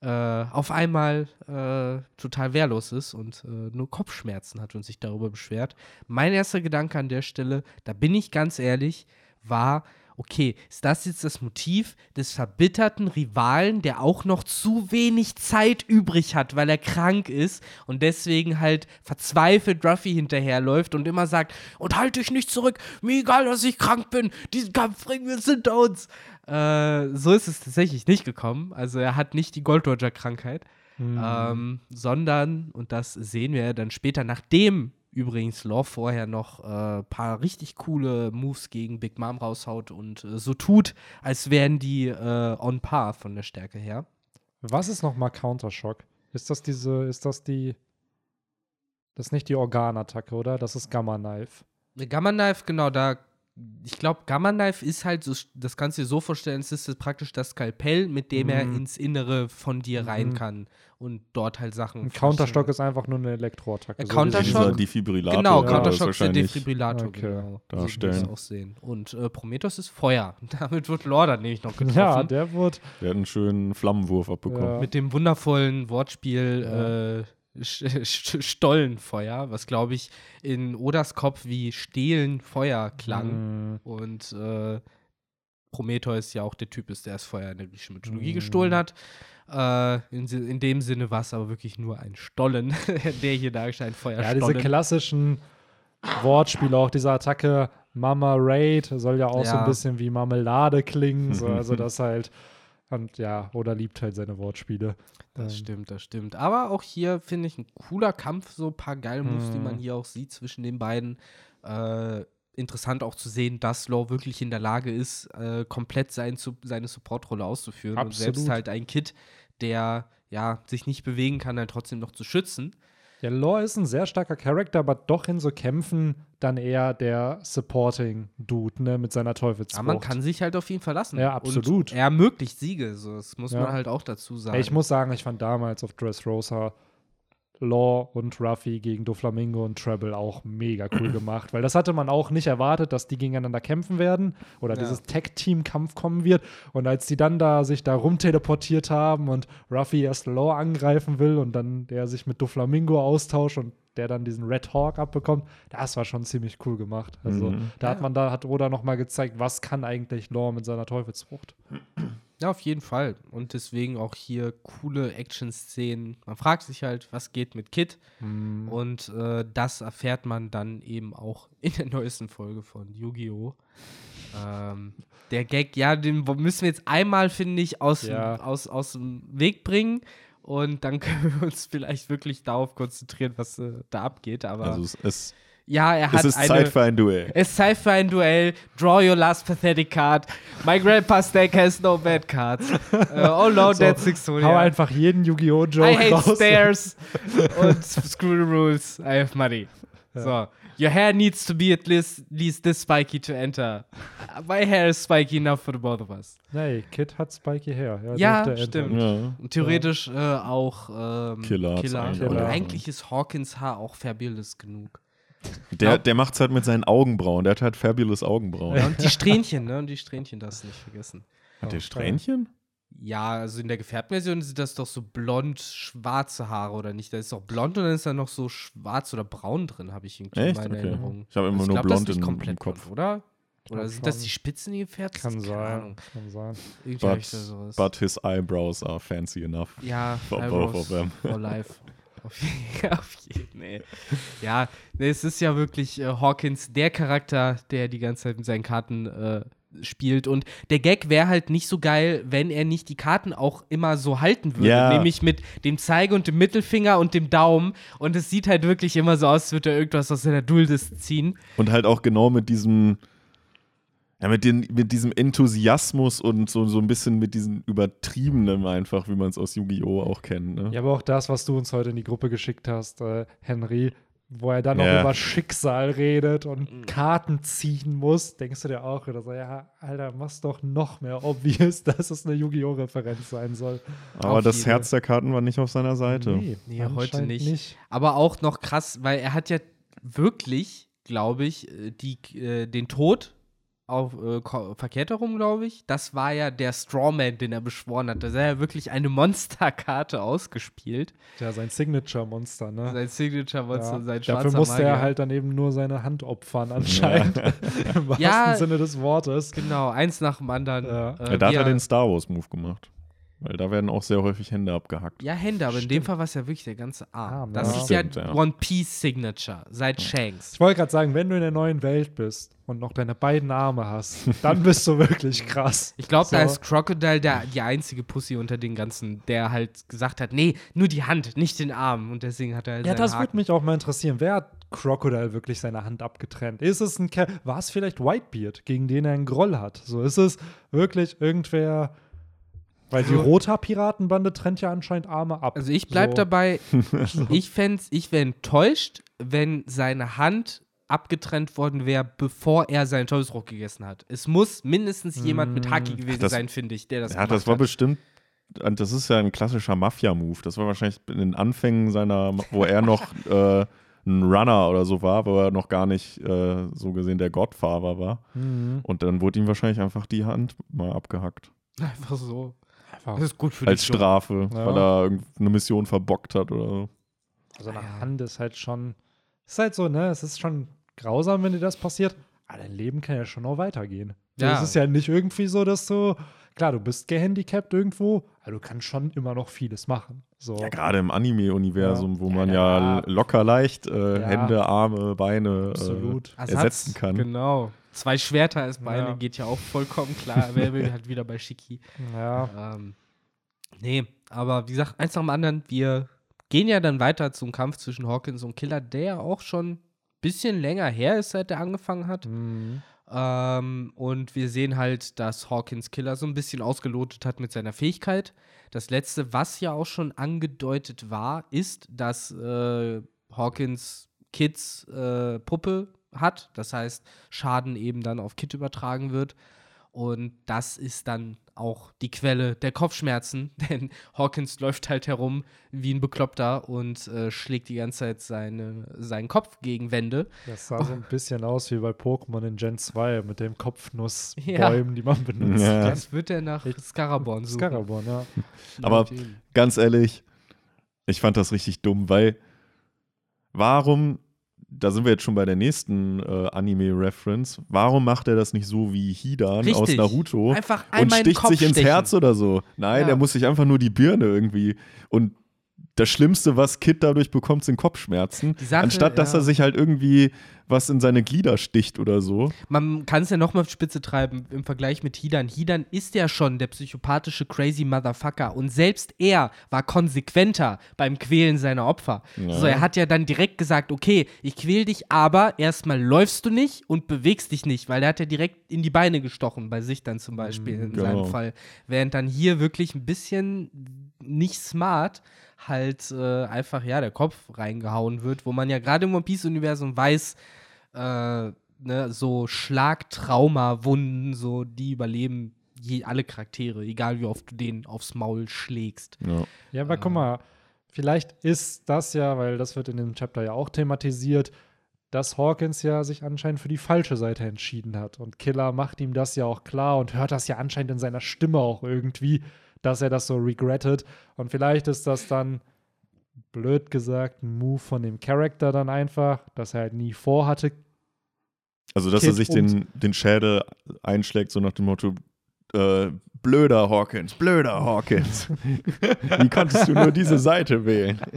äh, auf einmal äh, total wehrlos ist und äh, nur Kopfschmerzen hat und sich darüber beschwert. Mein erster Gedanke an der Stelle, da bin ich ganz ehrlich, war, okay, ist das jetzt das Motiv des verbitterten Rivalen, der auch noch zu wenig Zeit übrig hat, weil er krank ist und deswegen halt verzweifelt Ruffy hinterherläuft und immer sagt, und halt dich nicht zurück, mir egal, dass ich krank bin, diesen Kampf bringen wir hinter uns. Äh, so ist es tatsächlich nicht gekommen. Also er hat nicht die Gold Roger Krankheit, Mhm. ähm, sondern, und das sehen wir dann später, nachdem übrigens Law vorher noch ein äh, paar richtig coole Moves gegen Big Mom raushaut und äh, so tut, als wären die äh, on par von der Stärke her. Was ist nochmal Countershock? Ist das diese, ist das die. Das ist nicht die Organattacke, oder? Das ist Gamma Knife. Gamma Knife, genau, da. Ich glaube, Gamma Knife ist halt so, das kannst du dir so vorstellen, es ist praktisch das Skalpell, mit dem er Mhm. ins Innere von dir rein Mhm. kann und dort halt Sachen. Ein Counterstock ist einfach nur eine Elektroattacke. Ein so Dieser Defibrillator. Genau, ja, ist Countershock ist der wahrscheinlich- Defibrillator, Okay. genau. Darstellen. auch sehen. Und äh, Prometheus ist Feuer. Damit wird Lore dann nämlich noch getroffen. Ja, der wird. Der hat einen schönen Flammenwurf abbekommen. Ja. Mit dem wundervollen Wortspiel Ja. äh, Stollenfeuer, was glaube ich in Odas Kopf wie Stehlen Feuer klang. Mm, Und äh, Prometheus ja auch der Typ ist, der das Feuer in der griechischen Mythologie Mhm. gestohlen hat. Äh, in, in dem Sinne war es aber wirklich nur ein Stollen, der hier dargestellt, ein Ja, diese Feuerstollen. klassischen Wortspiele, auch diese Attacke Mama Raid soll ja auch so Ja. ein bisschen wie Marmelade klingen. So, Mhm. also das halt. Und ja, oder liebt halt seine Wortspiele. Das Ähm, stimmt, das stimmt. Aber auch hier finde ich ein cooler Kampf, so ein paar geile Moves, die Mhm. man hier auch sieht zwischen den beiden. Äh, interessant auch zu sehen, dass Law wirklich in der Lage ist, äh, komplett sein, Su- seine Supportrolle auszuführen. Und selbst Absolut. halt ein Kid, der ja sich nicht bewegen kann, dann trotzdem noch zu schützen. Ja, Lore ist ein sehr starker Charakter, aber doch in so Kämpfen dann eher der Supporting-Dude, ne, mit seiner Teufelsfrucht. Aber man kann sich halt auf ihn verlassen. Ja, absolut. Und er ermöglicht Siege, so, das muss Ja. man halt auch dazu sagen. Ich muss sagen, ich fand damals auf Dressrosa Law und Ruffy gegen Doflamingo und Treble auch mega cool gemacht, weil das hatte man auch nicht erwartet, dass die gegeneinander kämpfen werden oder Ja. dieses Tag-Team-Kampf kommen wird. Und als die dann da sich da rumteleportiert haben und Ruffy erst Law angreifen will und dann der sich mit Doflamingo austauscht und der dann diesen Red Hawk abbekommt, das war schon ziemlich cool gemacht. Also Mhm. da hat man da hat Oda noch mal gezeigt, was kann eigentlich Law mit seiner Teufelsfrucht. Ja, auf jeden Fall. Und deswegen auch hier coole Action-Szenen. Man fragt sich halt, was geht mit Kid? Mhm. Und äh, das erfährt man dann eben auch in der neuesten Folge von Yu-Gi-Oh! Ähm, der Gag, ja, den müssen wir jetzt einmal, finde ich, aus, Ja. aus, aus dem Weg bringen. Und dann können wir uns vielleicht wirklich darauf konzentrieren, was äh, da abgeht. Aber Also es, es, ja, er hat es ist eine. Zeit für ein Duell. Es ist Zeit für ein Duell. Draw your last pathetic card. My grandpa's deck has no bad cards. Uh, oh no, So, that's Sixonia. Hau einfach jeden Yu-Gi-Oh! I Joke hate raus. stairs und screw the rules. I have money. So, your hair needs to be at least, least this spiky to enter. My hair is spiky enough for the both of us. Nee, Kid hat spiky Hair. Ja, Ja, stimmt. Ja. Und theoretisch äh, auch ähm, Killer Killer. eigentlich Und eigentlich ist Hawkins Haar auch fabulous genug. Der, der macht's halt mit seinen Augenbrauen. Der hat halt fabulous Augenbrauen. Ja, und die Strähnchen, ne? Und die Strähnchen darfst du nicht vergessen. Hat der Ja, Strähnchen? Ja, also in der gefärbten Version sind das doch so blond-schwarze Haare, oder nicht? Da ist doch blond und dann ist da noch so schwarz oder braun drin, habe ich irgendwie in Echt? meiner Okay. Erinnerung. Ich habe immer Also nur glaub, das ist blond nicht in, komplett im Kopf. blond, oder? Oder sind das die Spitzen, die gefärbt Kann sind? Keine sein. Kann sein. Irgendwie But, da sowas. but his eyebrows are fancy enough. ja, for Eyebrows both of them. For life. Auf jeden, auf jeden nee. Ja, nee, es ist ja wirklich äh, Hawkins der Charakter, der die ganze Zeit mit seinen Karten äh, spielt. Und der Gag wäre halt nicht so geil, wenn er nicht die Karten auch immer so halten würde. Ja. Nämlich mit dem Zeige und dem Mittelfinger und dem Daumen. Und es sieht halt wirklich immer so aus, als würde er irgendwas aus seiner Duldes ziehen. Und halt auch genau mit diesem, ja, mit, den, mit diesem Enthusiasmus und so, so ein bisschen mit diesem Übertriebenen einfach, wie man es aus Yu-Gi-Oh! auch kennt. Ne? Ja, aber auch das, was du uns heute in die Gruppe geschickt hast, äh, Henry, wo er dann Ja. auch über Schicksal redet Mhm. und Karten ziehen muss, denkst du dir auch wieder so, ja, Alter, mach's doch noch mehr obvious, dass es eine Yu-Gi-Oh!-Referenz sein soll. Aber Auf das jeden. Herz der Karten war nicht auf seiner Seite. Nee, heute anscheinend nicht. Aber auch noch krass, weil er hat ja wirklich, glaube ich, äh, die, äh, den Tod auf äh, verkehrt herum, glaube ich. Das war ja der Strawman, den er beschworen hat. Da hat er ja wirklich eine Monsterkarte ausgespielt. Ja, sein Signature-Monster, ne? Sein Signature-Monster, Ja. sein schwarzer Dafür musste Magier. er halt dann eben nur seine Hand opfern, anscheinend. Im wahrsten Ja. Sinne des Wortes. Genau, eins nach dem anderen. Ja. Äh, Ja, da hat er den Star Wars-Move gemacht. Weil da werden auch sehr häufig Hände abgehackt. Ja, Hände, aber in dem Stimmt. Fall war es ja wirklich der ganze Arm. Arm, das ja. ist Stimmt, ja, ja. One Piece Signature seit Shanks. Ich wollte gerade sagen, wenn du in der neuen Welt bist und noch deine beiden Arme hast, dann bist du wirklich krass. Ich glaube, da So. ist Crocodile der, die einzige Pussy unter den ganzen, der halt gesagt hat, nee, nur die Hand, nicht den Arm. Und deswegen hat er halt Ja, das würde mich auch mal interessieren. Wer hat Crocodile wirklich seine Hand abgetrennt? Ist es ein Kerl? War es vielleicht Whitebeard, gegen den er einen Groll hat? So ist es wirklich irgendwer. Weil die Also- Rota-Piratenbande trennt ja anscheinend Arme ab. Also ich bleib so. dabei, ich fände ich wäre enttäuscht, wenn seine Hand abgetrennt worden wäre, bevor er seinen Teufelsbruch gegessen hat. Es muss mindestens jemand mit Haki gewesen das- sein, finde ich, der das Ja, gemacht das war hat. bestimmt, das ist ja ein klassischer Mafia-Move. Das war wahrscheinlich in den Anfängen seiner, wo er noch äh, ein Runner oder so war, wo er noch gar nicht äh, so gesehen der Godfather war. Mhm. Und dann wurde ihm wahrscheinlich einfach die Hand mal abgehackt. Einfach so. Das ist gut für Als dich. Strafe, Ja. weil er irgendeine Mission verbockt hat oder so. Also eine Ja. Hand ist halt schon. Ist halt so, ne? Es ist schon grausam, wenn dir das passiert. Aber dein Leben kann ja schon noch weitergehen. Ja. Es ist ja nicht irgendwie so, dass du. Klar, du bist gehandicapt irgendwo, aber du kannst schon immer noch vieles machen. So. Ja, gerade im Anime-Universum, Ja. wo Ja, man ja, ja, locker leicht äh, Ja. Hände, Arme, Beine äh, ersetzen kann. Genau. Zwei Schwerter als Beine Ja. geht ja auch vollkommen klar. Wer will halt wieder bei Shiki. Ja. Ähm, nee, aber wie gesagt, eins nach dem anderen, wir gehen ja dann weiter zum Kampf zwischen Hawkins und Killer, der ja auch schon ein bisschen länger her ist, seit er angefangen hat. Mhm. Ähm, und wir sehen halt, dass Hawkins Killer so ein bisschen ausgelotet hat mit seiner Fähigkeit. Das letzte, was ja auch schon angedeutet war, ist, dass äh, Hawkins Kids äh, Puppe hat. Das heißt, Schaden eben dann auf Kid übertragen wird. Und das ist dann auch die Quelle der Kopfschmerzen, denn Hawkins läuft halt herum wie ein Bekloppter und äh, schlägt die ganze Zeit seine, seinen Kopf gegen Wände. Das sah so ein bisschen aus wie bei Pokémon in Gen 2 mit dem Kopfnussbäumen, Ja. die man benutzt. Ja. Jetzt wird er nach Scaraborn suchen. Scaraborn, ja. Aber ganz ehrlich, ich fand das richtig dumm, weil warum, da sind wir jetzt schon bei der nächsten äh, Anime-Reference, warum macht er das nicht so wie Hidan aus Richtig. Naruto Einfach und sticht sich ins stechen. Herz oder so? Nein, Ja. er muss sich einfach nur die Birne irgendwie und das Schlimmste, was Kid dadurch bekommt, sind Kopfschmerzen. Sache, anstatt dass ja. er sich halt irgendwie was in seine Glieder sticht oder so. Man kann es ja nochmal auf Spitze treiben im Vergleich mit Hidan. Hidan ist ja schon der psychopathische crazy Motherfucker und selbst er war konsequenter beim Quälen seiner Opfer. Ja. So, er hat ja dann direkt gesagt, okay, ich quäl dich, aber erstmal läufst du nicht und bewegst dich nicht, weil er hat ja direkt in die Beine gestochen, bei sich dann zum Beispiel in Genau. seinem Fall. Während dann hier wirklich ein bisschen nicht smart halt äh, einfach, ja, der Kopf reingehauen wird, wo man ja gerade im One Piece-Universum weiß, äh, ne, so Schlagtrauma-Wunden, so die überleben je, alle Charaktere, egal wie oft du denen aufs Maul schlägst. Ja. Ja, aber guck mal, vielleicht ist das ja, weil das wird in dem Chapter ja auch thematisiert, dass Hawkins ja sich anscheinend für die falsche Seite entschieden hat. Und Killer macht ihm das ja auch klar und hört das ja anscheinend in seiner Stimme auch irgendwie, dass er das so regrettet. Und vielleicht ist das dann, blöd gesagt, ein Move von dem Charakter dann einfach, dass er halt nie vorhatte. Also, dass er Kid sich und- den, den Schädel einschlägt, so nach dem Motto, äh, blöder Hawkins, blöder Hawkins. Wie konntest du nur diese Seite wählen?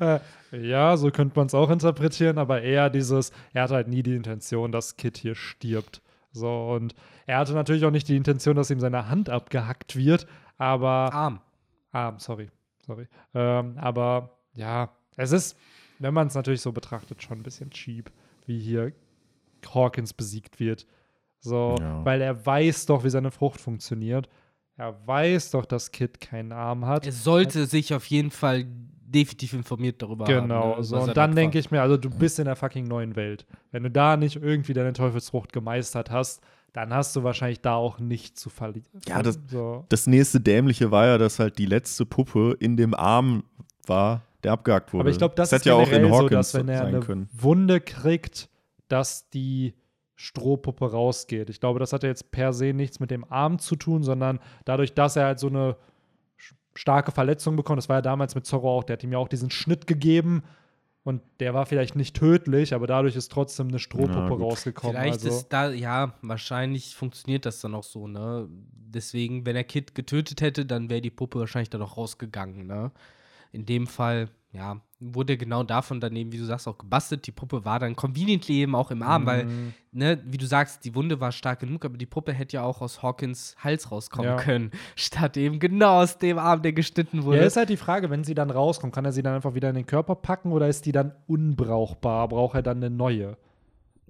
Äh, ja, so könnte man es auch interpretieren, aber eher dieses, er hat halt nie die Intention, dass Kid hier stirbt. So, und er hatte natürlich auch nicht die Intention, dass ihm seine Hand abgehackt wird, aber. Arm. Arm, sorry. Sorry. Ähm, aber ja, es ist, wenn man es natürlich so betrachtet, schon ein bisschen cheap, wie hier Hawkins besiegt wird. So, Ja. weil er weiß doch, wie seine Frucht funktioniert. Er weiß doch, dass Kid keinen Arm hat. Er sollte sich auf jeden Fall definitiv informiert darüber haben. Genau, ne, so. Und dann denke ich mir, also du bist in der fucking neuen Welt. Wenn du da nicht irgendwie deine Teufelsfrucht gemeistert hast, dann hast du wahrscheinlich da auch nicht zu verlieren. Ja, das- so. Das nächste Dämliche war ja, dass halt die letzte Puppe in dem Arm war, der abgehakt wurde. Aber ich glaube, das, ist hätte ja auch in generell so, Hawkins dass wenn er eine können. Wunde kriegt, dass die Strohpuppe rausgeht. Ich glaube, das hat ja jetzt per se nichts mit dem Arm zu tun, sondern dadurch, dass er halt so eine starke Verletzung bekommt. Das war ja damals mit Zorro auch. Der hat ihm ja auch diesen Schnitt gegeben und der war vielleicht nicht tödlich, aber dadurch ist trotzdem eine Strohpuppe gut. rausgekommen. Vielleicht also. ist da, ja, wahrscheinlich funktioniert das dann auch so, ne? Deswegen, wenn er Kid getötet hätte, dann wäre die Puppe wahrscheinlich dann auch rausgegangen, ne? In dem Fall, ja, wurde genau davon dann eben, wie du sagst, auch gebastelt. Die Puppe war dann conveniently eben auch im Arm, weil, Mhm. ne, wie du sagst, die Wunde war stark genug, aber die Puppe hätte ja auch aus Hawkins Hals rauskommen Ja. können, statt eben genau aus dem Arm, der geschnitten wurde. Ja, ist halt die Frage, wenn sie dann rauskommt, kann er sie dann einfach wieder in den Körper packen oder ist die dann unbrauchbar? Braucht er dann eine neue?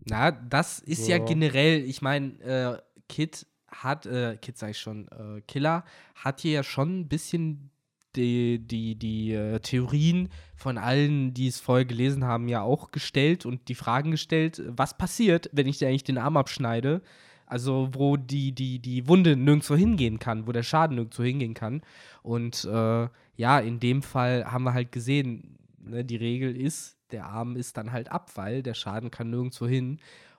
Na, das ist ja So. generell, ich meine, äh, Kid hat, äh, Kid sag ich schon, äh, Killer hat hier ja schon ein bisschen die, die, die äh, Theorien von allen, die es vorher gelesen haben, ja auch gestellt und die Fragen gestellt, was passiert, wenn ich dir eigentlich den Arm abschneide? Also, wo die, die, die Wunde nirgendwo hingehen kann, wo der Schaden nirgendwo hingehen kann. Und äh, ja, in dem Fall haben wir halt gesehen, ne, die Regel ist, der Arm ist dann halt ab, weil der Schaden kann nirgendwo hin.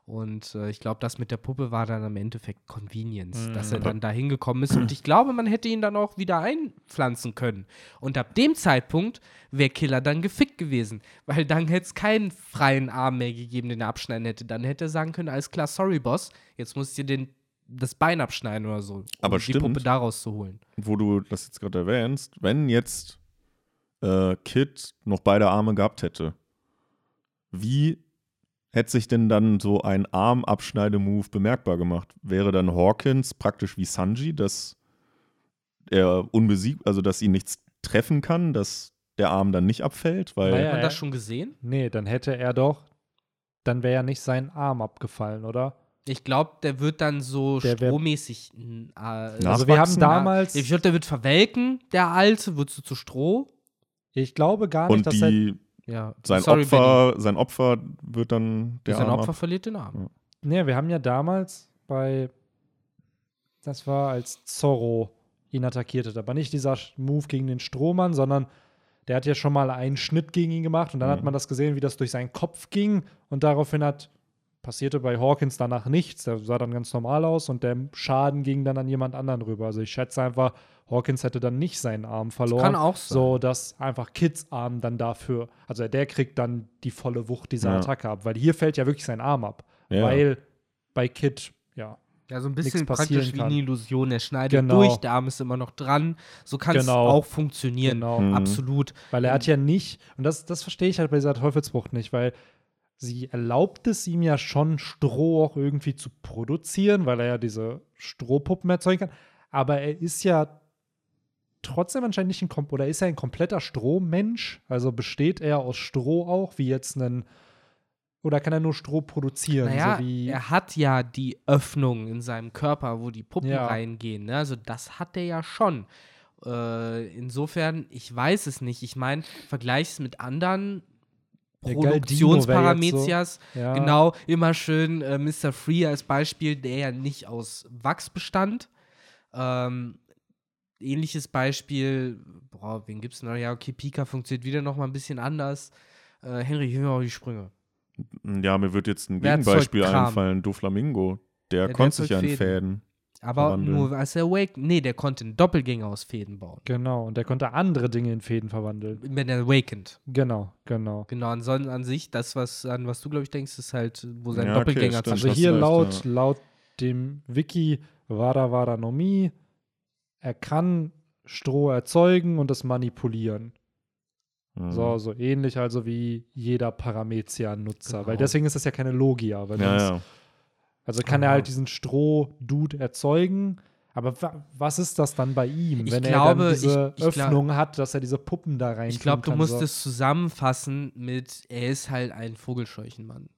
Und äh, ich glaube, das mit der Puppe war dann im Endeffekt Convenience, Mhm. dass er dann da hingekommen ist. Und ich glaube, man hätte ihn dann auch wieder einpflanzen können. Und ab dem Zeitpunkt wäre Killer dann gefickt gewesen. Weil dann hätte es keinen freien Arm mehr gegeben, den er abschneiden hätte. Dann hätte er sagen können, alles klar, sorry, Boss, jetzt musst du dir den, das Bein abschneiden oder so. Aber um die stimmt. Puppe daraus zu holen. Wo du das jetzt gerade erwähnst, wenn jetzt äh, Kid noch beide Arme gehabt hätte, wie hätte sich denn dann so ein Armabschneide-Move bemerkbar gemacht? Wäre dann Hawkins praktisch wie Sanji, dass er unbesiegt, also dass ihn nichts treffen kann, dass der Arm dann nicht abfällt? Weil Hat man das schon gesehen? Nee, dann hätte er doch, dann wäre ja nicht sein Arm abgefallen, oder? Ich glaube, der wird dann so Der strohmäßig. n- Äh, Also wir haben damals, Ich glaube, der wird verwelken, der Alte, wird so zu Stroh. ich glaube gar nicht, und dass er, die, Ja, sein, sorry, Opfer, sein Opfer wird dann der Sein Arm Opfer ab. verliert den Arm. nee, wir haben ja damals bei, das war als Zorro ihn attackiert hat, aber nicht dieser Move gegen den Strohmann, sondern der hat ja schon mal einen Schnitt gegen ihn gemacht und dann hat Mhm. man das gesehen, wie das durch seinen Kopf ging und daraufhin hat passierte bei Hawkins danach nichts. Der sah dann ganz normal aus und der Schaden ging dann an jemand anderen rüber. Also ich schätze einfach, Hawkins hätte dann nicht seinen Arm verloren. Kann auch sein. So, dass einfach Kids Arm dann dafür, also der kriegt dann die volle Wucht dieser Ja. Attacke ab, weil hier fällt ja wirklich sein Arm ab. Ja. Weil bei Kid, ja, Ja, so ein Nichts bisschen praktisch wie eine Illusion. Er schneidet Genau. durch, der Arm ist immer noch dran. So kann es Genau. auch funktionieren. genau. Mhm. Absolut. Weil er hat ja nicht, und das, das verstehe ich halt bei dieser Teufelsfrucht nicht, weil sie erlaubt es ihm ja schon, Stroh auch irgendwie zu produzieren, weil er ja diese Strohpuppen erzeugen kann. Aber er ist ja trotzdem anscheinend nicht ein, kom oder ist er ein kompletter Strohmensch? Also besteht er aus Stroh auch, wie jetzt ein, oder kann er nur Stroh produzieren? Naja, so er hat ja die Öffnung in seinem Körper, wo die Puppen Ja. reingehen. Ne? Also das hat er ja schon. Äh, insofern, ich weiß es nicht. Ich meine, vergleich es mit anderen Jetzt so- Produktionsparamezias. ja, Genau, immer schön äh, Mr. Free als Beispiel, der ja nicht aus Wachs bestand. Ähm, ähnliches Beispiel, boah, wen gibt's noch? Ja, okay, Pika funktioniert wieder noch mal ein bisschen anders. Äh, Henry, mir auf die Sprünge. Ja, mir wird jetzt ein Gegenbeispiel einfallen. Doflamingo. Der der konnte sich in Fäden. Fäden. Aber verwandeln. nur als er Awake, nee, der konnte einen Doppelgänger aus Fäden bauen. Genau, und er konnte andere Dinge in Fäden verwandeln. Wenn er awakened. Genau, genau. Genau, ansonsten an sich, das, was, an was du, glaube ich, denkst, ist halt, wo sein Ja, okay, Doppelgänger zum Also hier laut, ja. laut dem Wiki Vada Vada no Mi, er kann Stroh erzeugen und es manipulieren. Mhm. So, so ähnlich also wie jeder Paramezian-Nutzer. Genau. Weil deswegen ist das ja keine Logia. Weil Ja, ja. Also kann er Aha. halt diesen Stroh-Dude erzeugen. Aber wa was ist das dann bei ihm, Ich wenn er glaube, dann diese ich- ich glaub- Öffnung hat, dass er diese Puppen da rein Ich glaube, du musst so. es zusammenfassen mit, er ist halt ein Vogelscheuchenmann.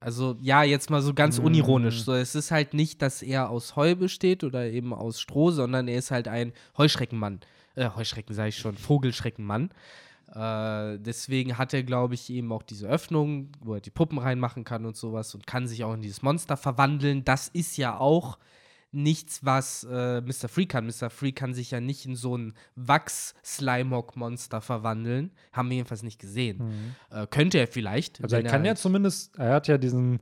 Also ja, jetzt mal so ganz Mm. unironisch. So, es ist halt nicht, dass er aus Heu besteht oder eben aus Stroh, sondern er ist halt ein Heuschreckenmann. Äh, Heuschrecken sage ich schon, Vogelschreckenmann. Äh, deswegen hat er, glaube ich, eben auch diese Öffnung, wo er die Puppen reinmachen kann und sowas und kann sich auch in dieses Monster verwandeln. Das ist ja auch nichts, was äh, Mr. Free kann. Mr. Free kann sich ja nicht in so ein Wachs-Slimog-Monster verwandeln. Haben wir jedenfalls nicht gesehen. Äh, könnte er vielleicht. Mhm. Also er kann ja halt- zumindest, er hat ja diesen,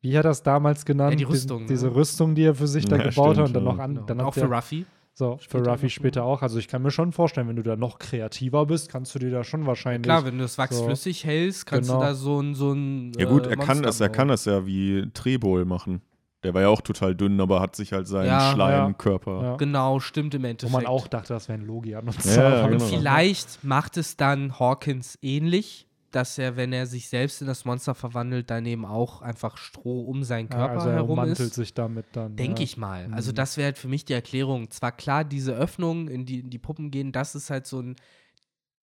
wie hat er das damals genannt? Ja, die Diesen- Rüstung, diese ne? Auch die er für sich da Ja, gebaut hat und stimmt, dann noch an. Genau. Dann auch für Ruffy. So, für später Ruffy noch, später auch. Also ich kann mir schon vorstellen, wenn du da noch kreativer bist, kannst du dir da schon wahrscheinlich. Klar, wenn du das Wachs so. flüssig hältst, kannst Genau. du da so ein so ein Ja gut, äh, er kann es, er kann es ja wie Trebol machen. Der war ja auch total dünn, aber hat sich halt seinen Ja, Schleimkörper. ja. Genau, stimmt im Wo Endeffekt. man auch dachte, das wäre ein Logi an uns. Ja, genau. Vielleicht macht es dann Hawkins ähnlich, dass er, wenn er sich selbst in das Monster verwandelt, dann eben auch einfach Stroh um seinen Ja, Körper also er herum ist. sich damit dann. Denke ja. ich mal. Also Mhm. das wäre halt für mich die Erklärung. Zwar klar, diese Öffnungen, in die, in die Puppen gehen, das ist halt so ein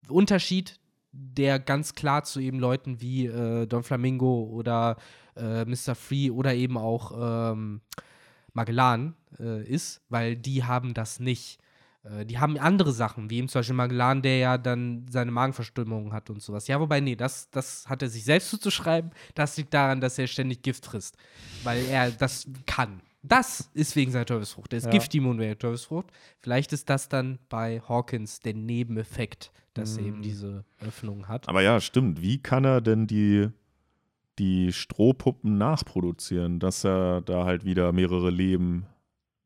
Unterschied, der ganz klar zu eben Leuten wie äh, Don Flamingo oder äh, Mr. Free oder eben auch ähm, Magellan äh, ist, weil die haben das nicht. Äh, die haben andere Sachen, wie eben zum Beispiel Magellan, der ja dann seine Magenverstimmung hat und sowas. Ja, wobei, nee, das, das hat er sich selbst zuzuschreiben. Das liegt daran, dass er ständig Gift frisst, weil er das kann. Das ist wegen seiner Teufelsfrucht. Der ist Ja. giftimmun wegen der Teufelsfrucht. Vielleicht ist das dann bei Hawkins der Nebeneffekt, dass er Mhm. eben diese Öffnung hat. Aber ja, stimmt. Wie kann er denn die, die Strohpuppen nachproduzieren, dass er da halt wieder mehrere Leben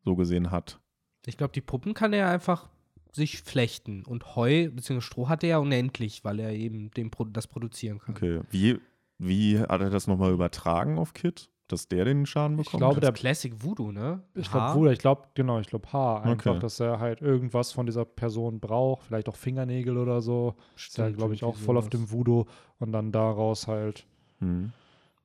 so gesehen hat? Ich glaube, die Puppen kann er einfach sich flechten. Und Heu bzw. Stroh hat er ja unendlich, weil er eben den, Pro- das produzieren kann. Okay. Wie, wie hat er das nochmal übertragen auf Kit? Dass der den Schaden Ich bekommt? glaube, der- Classic Voodoo, ne? Ich glaube, Bruder, ich glaube, genau, ich glaube Haar einfach, Okay. dass er halt irgendwas von dieser Person braucht, vielleicht auch Fingernägel oder so. Ist ja, Stimmt, glaube ich, auch voll auf dem Voodoo und dann daraus halt Hm.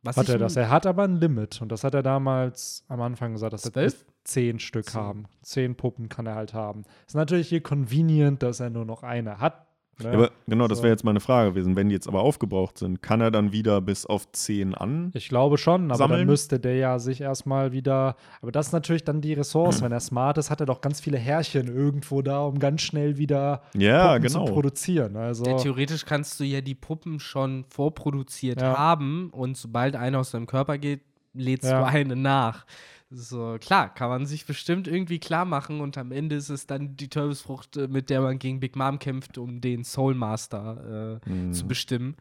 Was hat er das. Er hat aber ein Limit und das hat er damals am Anfang gesagt, dass er zehn Stück Zehn. haben. Zehn Puppen kann er halt haben. Ist natürlich hier convenient, dass er nur noch eine hat. Ja, aber genau, das wäre jetzt meine Frage gewesen. Wenn die jetzt aber aufgebraucht sind, kann er dann wieder bis auf 10 an? Ich glaube schon, aber Sammeln? dann müsste der ja sich erstmal wieder. Aber das ist natürlich dann die Ressource. Wenn er smart ist, hat er doch ganz viele Härchen irgendwo da, um ganz schnell wieder Ja, Puppen genau. zu produzieren. Also, Ja, theoretisch kannst du ja die Puppen schon vorproduziert Ja. haben und sobald eine aus deinem Körper geht, lädst Ja. du eine nach. So, klar, kann man sich bestimmt irgendwie klar machen und am Ende ist es dann die Teufelsfrucht, äh, mit der man gegen Big Mom kämpft, um den Soul Master äh, Hm. zu bestimmen.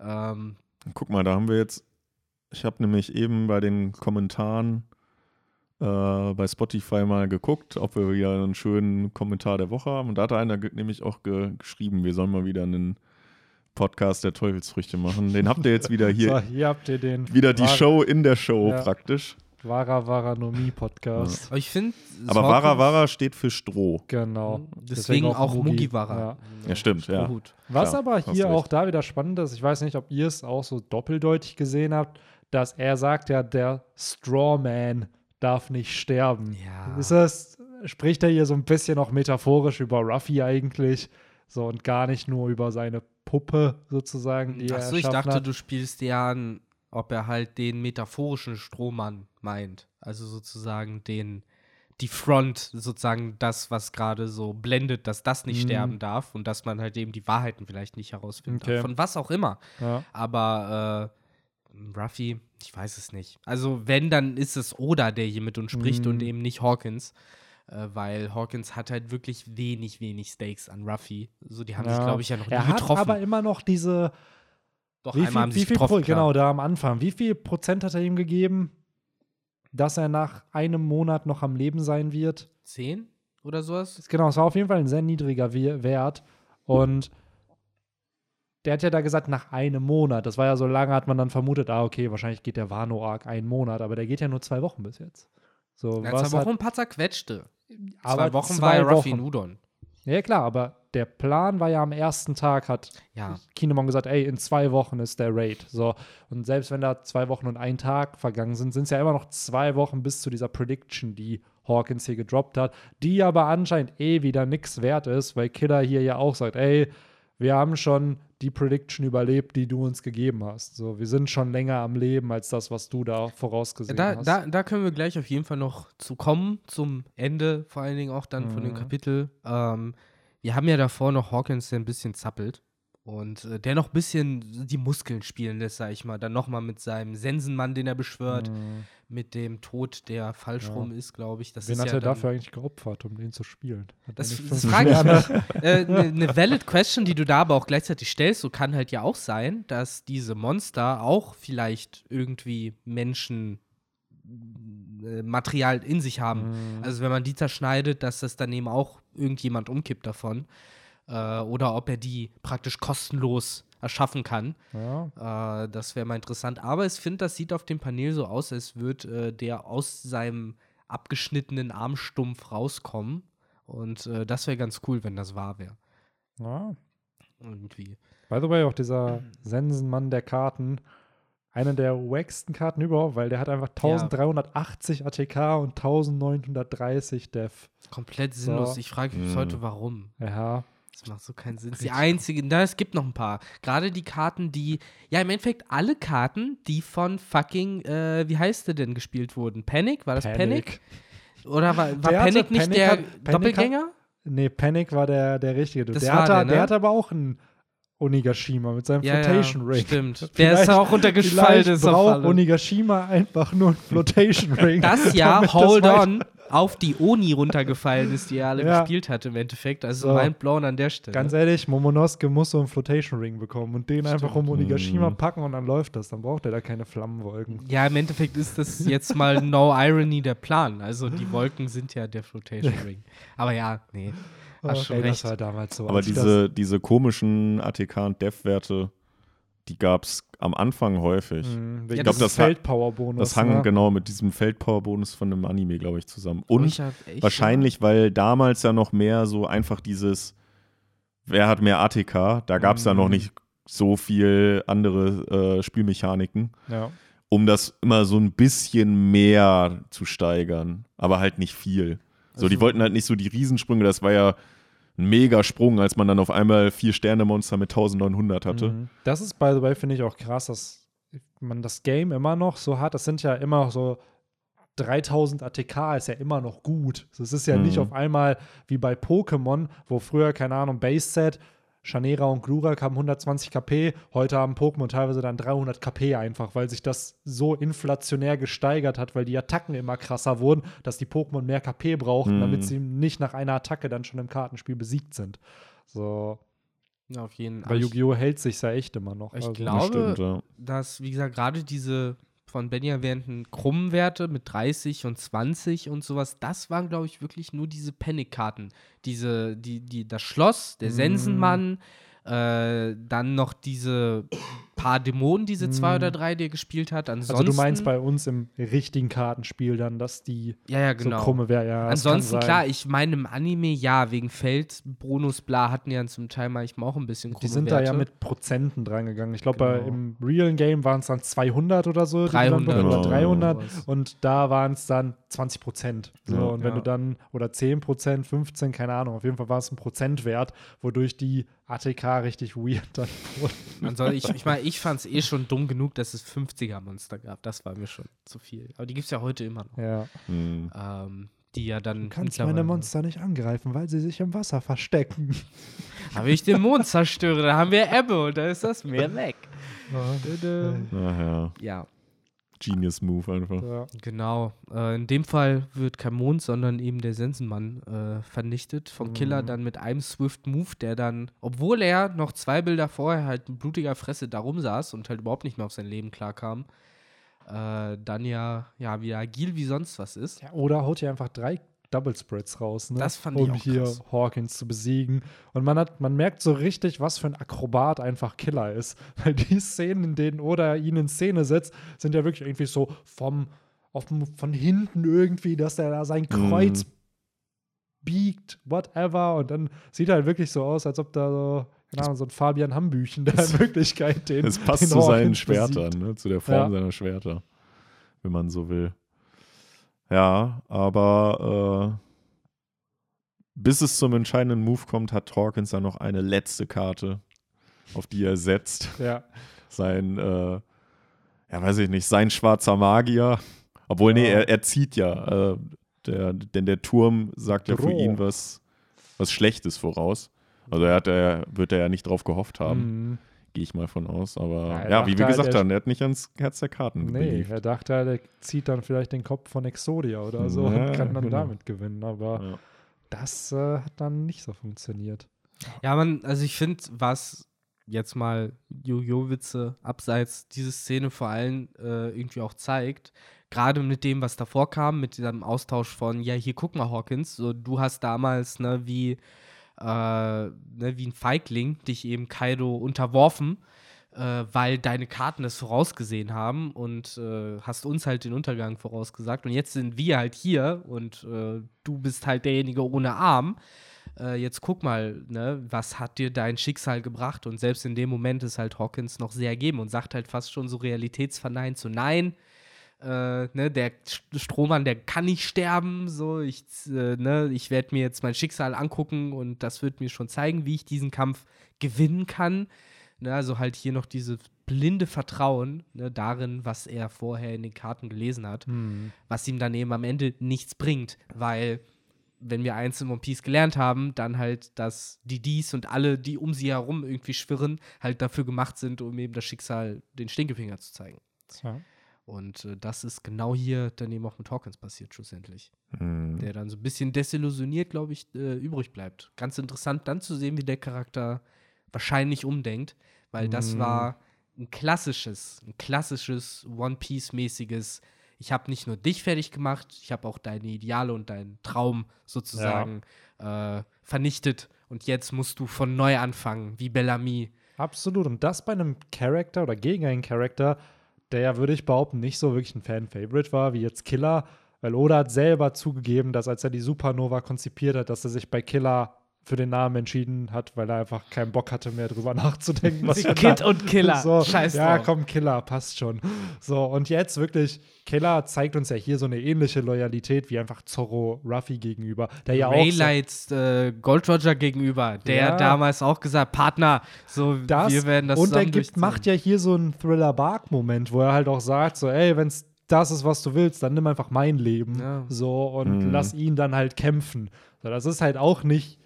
Ähm, Guck mal, da haben wir jetzt. Ich habe nämlich eben bei den Kommentaren äh, bei Spotify mal geguckt, ob wir wieder einen schönen Kommentar der Woche haben. Und da hat einer nämlich auch ge geschrieben, wir sollen mal wieder einen Podcast der Teufelsfrüchte machen. Den habt ihr jetzt wieder so, hier. hier habt ihr den Wieder die Show in der Show Ja. praktisch. Vara Varanomie Podcast. aber ich finde. Aber Vara Vara steht für Stroh. Genau. Deswegen, auch Mugiwara. Ja. Ja, stimmt, ja. Was aber hier auch da wieder spannend ist, ich weiß nicht, ob ihr es auch so doppeldeutig gesehen habt, dass er sagt ja, der Strawman darf nicht sterben. Ja. Ist das, spricht er hier so ein bisschen auch metaphorisch über Ruffy eigentlich? So und gar nicht nur über seine Puppe sozusagen, die er Achso, ich dachte, hat. du spielst ja an, ob er halt den metaphorischen Strohmann meint. Also sozusagen den, die Front, sozusagen das, was gerade so blendet, dass das nicht Mhm. sterben darf und dass man halt eben die Wahrheiten vielleicht nicht herausfinden Okay. darf. Von was auch immer. Ja. Aber äh, Ruffy, ich weiß es nicht. Also wenn, dann ist es Oda, der hier mit uns spricht Mhm. und eben nicht Hawkins. Äh, weil Hawkins hat halt wirklich wenig, wenig Stakes an Ruffy. So, die haben sich, Ja. glaube ich, ja noch nie Er hat getroffen. aber immer noch diese, Doch, wie einmal viel, haben sie wie sich getroffen, Pro, genau, da am Anfang, wie viel Prozent hat er ihm gegeben, dass er nach einem Monat noch am Leben sein wird? 10 oder sowas? Genau, es war auf jeden Fall ein sehr niedriger We- Wert. Und der hat ja da gesagt, nach einem Monat. Das war ja so lange, hat man dann vermutet, ah, okay, wahrscheinlich geht der Wano-Arc einen Monat, aber der geht ja nur zwei Wochen bis jetzt. So, Ja, zwei hat, Wochen ein paar zerquetschte. aber zwei Wochen zwei war ja Ruffy Wochen. in Udon. Ja, klar, aber der Plan war ja am ersten Tag, hat Ja. Kinemon gesagt, ey, in zwei Wochen ist der Raid. So. Und selbst wenn da zwei Wochen und ein Tag vergangen sind, sind es ja immer noch zwei Wochen bis zu dieser Prediction, die Hawkins hier gedroppt hat, die aber anscheinend eh wieder nichts wert ist, weil Killer hier ja auch sagt, ey, wir haben schon die Prediction überlebt, die du uns gegeben hast. So, wir sind schon länger am Leben als das, was du da vorausgesehen Da, hast. da, da können wir gleich auf jeden Fall noch zu kommen, zum Ende vor allen Dingen auch dann von dem Mhm. Kapitel. Ähm, wir haben ja davor noch Hawkins, der ein bisschen zappelt und äh, der noch ein bisschen die Muskeln spielen lässt, sag ich mal. Dann nochmal mit seinem Sensenmann, den er beschwört, Mhm. mit dem Tod, der falsch Ja. rum ist, glaube ich. Das Wen hat ja er dafür eigentlich geopfert, um den zu spielen? Hat Das, das frage ich mich. Eine äh, ne valid question, die du da aber auch gleichzeitig stellst, so kann halt ja auch sein, dass diese Monster auch vielleicht irgendwie Menschen äh, Material in sich haben. Mhm. Also wenn man die zerschneidet, dass das dann eben auch irgendjemand umkippt davon. Äh, oder ob er die praktisch kostenlos erschaffen kann. Ja. Äh, das wäre mal interessant. Aber ich finde, das sieht auf dem Panel so aus, als würde äh, der aus seinem abgeschnittenen Armstumpf rauskommen. Und äh, das wäre ganz cool, wenn das wahr wäre. ja. Irgendwie. By the way, auch dieser Sensenmann der Karten, einer der wacksten Karten überhaupt, weil der hat einfach 1380 ATK und 1930 Def. Komplett sinnlos. So. Ich frage mich bis Mhm. heute, warum. Ja. Das macht so keinen Sinn. Die einzige, na, es gibt noch ein paar. Gerade die Karten, die, ja, im Endeffekt alle Karten, die von fucking, äh, wie heißt der denn gespielt wurden? Panic? War das Panic? Oder war, war Der hatte- Panic nicht Panic der hat- Panic hat- Doppelgänger? Nee, Panic war der, der richtige. Das der, war hatte, der, ne? der hat aber auch einen Onigashima mit seinem Flotation Ring. Stimmt. Der Vielleicht- ist auch runtergefallen. Vielleicht Ist auf braucht. Onigashima einfach nur einen Flotation Ring. Das ja, damit Hold weiter- On, auf die Oni runtergefallen ist, die er alle Ja. gespielt hat im Endeffekt. Also So. mindblown an der Stelle. Ganz ehrlich, Momonosuke muss so einen Flotation Ring bekommen und den einfach um Onigashima Mhm. packen und dann läuft das. Dann braucht er da keine Flammenwolken. Ja, im Endeffekt ist das jetzt mal no irony der Plan. Also die Wolken sind ja der Flotation Ring. Aber ja, nee. Hast schon Ey, recht. das war damals so. Aber ich diese, diese komischen ATK und Dev-Werte, die gab es am Anfang häufig. Das, mh, Ja, wegen das Feldpower-Bonus. Das hang ne? genau mit diesem Feldpower-Bonus von einem Anime, glaube ich, zusammen. Und ich wahrscheinlich, weil damals ja noch mehr so einfach dieses, wer hat mehr ATK, da gab es ja noch Mhm. nicht so viel andere äh, Spielmechaniken, Ja. um das immer so ein bisschen mehr zu steigern, aber halt nicht viel. So, die Also- wollten halt nicht so die Riesensprünge, das war ja ein mega Sprung, als man dann auf einmal vier Sterne-Monster mit 1900 hatte. Mhm. Das ist, by the way, finde ich auch krass, dass man das Game immer noch so hat. Das sind ja immer so 3000 ATK ist ja immer noch gut. Es ist ja nicht Mhm. auf einmal wie bei Pokémon, wo früher, keine Ahnung, Base-Set, Chanera und Glurak haben 120 KP, heute haben Pokémon teilweise dann 300 KP einfach, weil sich das so inflationär gesteigert hat, weil die Attacken immer krasser wurden, dass die Pokémon mehr KP brauchten, Mhm. damit sie nicht nach einer Attacke dann schon im Kartenspiel besiegt sind. So, Ja, auf jeden weil Ich- Yu-Gi-Oh! hält sich ja echt immer noch. Ich Also- glaube, Das stimmt, ja. dass, wie gesagt, gerade diese von Benny erwähnten krummen Werte mit 30 und 20 und sowas, das waren, glaube ich, wirklich nur diese Panic-Karten. Diese, die, die, das Schloss, der Mm. Sensenmann, äh, dann noch diese paar Dämonen, diese zwei oder drei, die er gespielt hat. Ansonsten, Also du meinst bei uns im richtigen Kartenspiel dann, dass die ja, ja, genau. so krumme wäre. Ja, Ansonsten, klar, ich meine, im Anime, ja, wegen Feld, Bonus, bla, hatten ja zum Teil manchmal auch ein bisschen Die krumme sind Werte. da ja mit Prozenten drangegangen. Ich glaube, Genau. im realen Game waren es dann 200 oder so. die du dann 300 bekommen- Genau. oder 300. Sowas. Und da waren es dann 20 Prozent. So, Ja. und wenn Ja. du dann, oder 10 Prozent, 15, keine Ahnung, auf jeden Fall war es ein Prozentwert, wodurch die ATK richtig weird dann wurden. Man soll, ich ich meine, ich fand es eh schon dumm genug, dass es 50er-Monster gab. Das war mir schon zu viel. Aber die gibt es ja heute immer noch. Ja. Hm. Ähm, die ja dann. Du kannst meine Monster nicht angreifen, weil sie sich im Wasser verstecken. Aber ich den Mond zerstöre, da haben wir Ebbe und da ist das Meer weg. Ja, Ja, Genius Move einfach. Ja. genau. Äh, in dem Fall wird kein Mond, sondern eben der Sensenmann äh, vernichtet. Vom Mhm. Killer dann mit einem Swift Move, der dann, obwohl er noch zwei Bilder vorher halt mit blutiger Fresse da rumsaß und halt überhaupt nicht mehr auf sein Leben klarkam, äh, dann ja, ja wieder agil wie sonst was ist. Ja, oder haut ihr einfach drei Double Spreads raus, ne? Das fand ich um auch hier krass. Hawkins zu besiegen. Und man hat, man merkt so richtig, was für ein Akrobat einfach Killer ist. Weil die Szenen, in denen Oda ihn in Szene setzt, sind ja wirklich irgendwie so vom, auf dem, von hinten irgendwie, dass der da sein Kreuz biegt, whatever. Und dann sieht er halt wirklich so aus, als ob da so, keine Ahnung, so ein Fabian Hambüchen da in Wirklichkeit den. Es passt den zu seinen Hawkins Schwertern, ne? zu der Form Ja. seiner Schwerter, wenn man so will. Ja, aber äh, bis es zum entscheidenden Move kommt, hat Hawkins dann noch eine letzte Karte, auf die er setzt. Ja. Sein, äh, ja, weiß ich nicht, sein schwarzer Magier. Obwohl, nee, Ja. er, er zieht ja. Äh, der, denn der Turm sagt ja für Droh. ihn was, was Schlechtes voraus. Also er hat er, wird er ja nicht drauf gehofft haben, Mhm. Gehe ich mal von aus. Aber Ja, ja, wie wir halt, gesagt er- haben, er hat nicht ans Herz der Karten Nee, beliebt. er dachte halt, er zieht dann vielleicht den Kopf von Exodia oder so Ja, und kann dann genau. damit gewinnen. Aber Ja. das äh, hat dann nicht so funktioniert. Ja, man, also ich finde, was jetzt mal Jojo-Witze abseits diese Szene vor allem äh, irgendwie auch zeigt, gerade mit dem, was davor kam, mit diesem Austausch von, ja, hier guck mal, Hawkins, so, du hast damals, ne, wie, äh, ne, wie ein Feigling dich eben Kaido unterworfen, äh, weil deine Karten es vorausgesehen haben und äh, hast uns halt den Untergang vorausgesagt. Und jetzt sind wir halt hier und äh, du bist halt derjenige ohne Arm äh, jetzt guck mal, ne, was hat dir dein Schicksal gebracht? Und selbst in dem Moment ist halt Hawkins noch sehr ergeben und sagt halt fast schon so realitätsverneint so, nein, äh, ne, der St- Strohmann, der kann nicht sterben, so, ich, äh, ne, ich werde mir jetzt mein Schicksal angucken und das wird mir schon zeigen, wie ich diesen Kampf gewinnen kann. Ne, also halt hier noch dieses blinde Vertrauen ne, darin, was er vorher in den Karten gelesen hat was ihm dann eben am Ende nichts bringt, weil wenn wir eins in One Piece gelernt haben, dann halt, dass die Dies und alle, die um sie herum irgendwie schwirren, halt dafür gemacht sind, um eben das Schicksal den Stinkefinger zu zeigen. Tja. Und äh, das ist genau hier dann eben auch mit Hawkins passiert, schlussendlich. Mhm. Der dann so ein bisschen desillusioniert, glaube ich, äh, übrig bleibt. Ganz interessant dann zu sehen, wie der Charakter wahrscheinlich umdenkt, weil das Mhm. war ein klassisches, ein klassisches One Piece-mäßiges. Ich habe nicht nur dich fertig gemacht, ich habe auch deine Ideale und deinen Traum sozusagen äh, vernichtet. Und jetzt musst du von neu anfangen, wie Bellamy. Absolut. Und das bei einem Charakter oder gegen einen Charakter, der ja, würde ich behaupten, nicht so wirklich ein Fan-Favorite war, wie jetzt Killer. Weil Oda hat selber zugegeben, dass als er die Supernova konzipiert hat, dass er sich bei Killer für den Namen entschieden hat, weil er einfach keinen Bock hatte, mehr drüber nachzudenken. Was für Kid ein- und Killer. So, Scheiß ja, drauf. komm, Killer, passt schon. So, und jetzt wirklich, Killer zeigt uns ja hier so eine ähnliche Loyalität wie einfach Zorro Ruffy gegenüber, der ja auch. so- Raylights äh, Gold Roger gegenüber, der Ja. damals auch gesagt, Partner, so das, wir werden das und er gibt, macht ja hier so einen Thriller-Bark-Moment, wo er halt auch sagt, so, ey, wenn's das ist, was du willst, dann nimm einfach mein Leben. Ja. So, und Mhm. lass ihn dann halt kämpfen. So, das ist halt auch nicht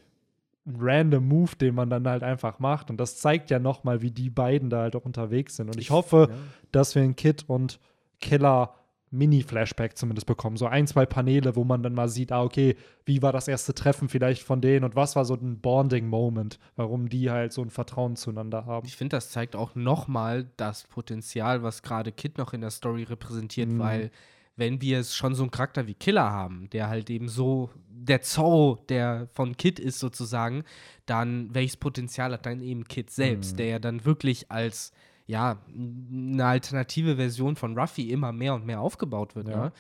ein random Move, den man dann halt einfach macht. Und das zeigt ja nochmal, wie die beiden da halt auch unterwegs sind. Und ich hoffe, dass wir einen Kid und Killer Mini-Flashback zumindest bekommen. So ein, zwei Paneele, wo man dann mal sieht, ah, okay, wie war das erste Treffen vielleicht von denen und was war so ein Bonding-Moment, warum die halt so ein Vertrauen zueinander haben. Ich finde, das zeigt auch nochmal das Potenzial, was gerade Kid noch in der Story repräsentiert, Mhm. weil wenn wir es schon so einen Charakter wie Killer haben, der halt eben so der Zorro, der von Kid ist sozusagen, dann welches Potenzial hat dann eben Kid selbst, Mhm. der ja dann wirklich als ja, eine alternative Version von Ruffy immer mehr und mehr aufgebaut wird. Ja.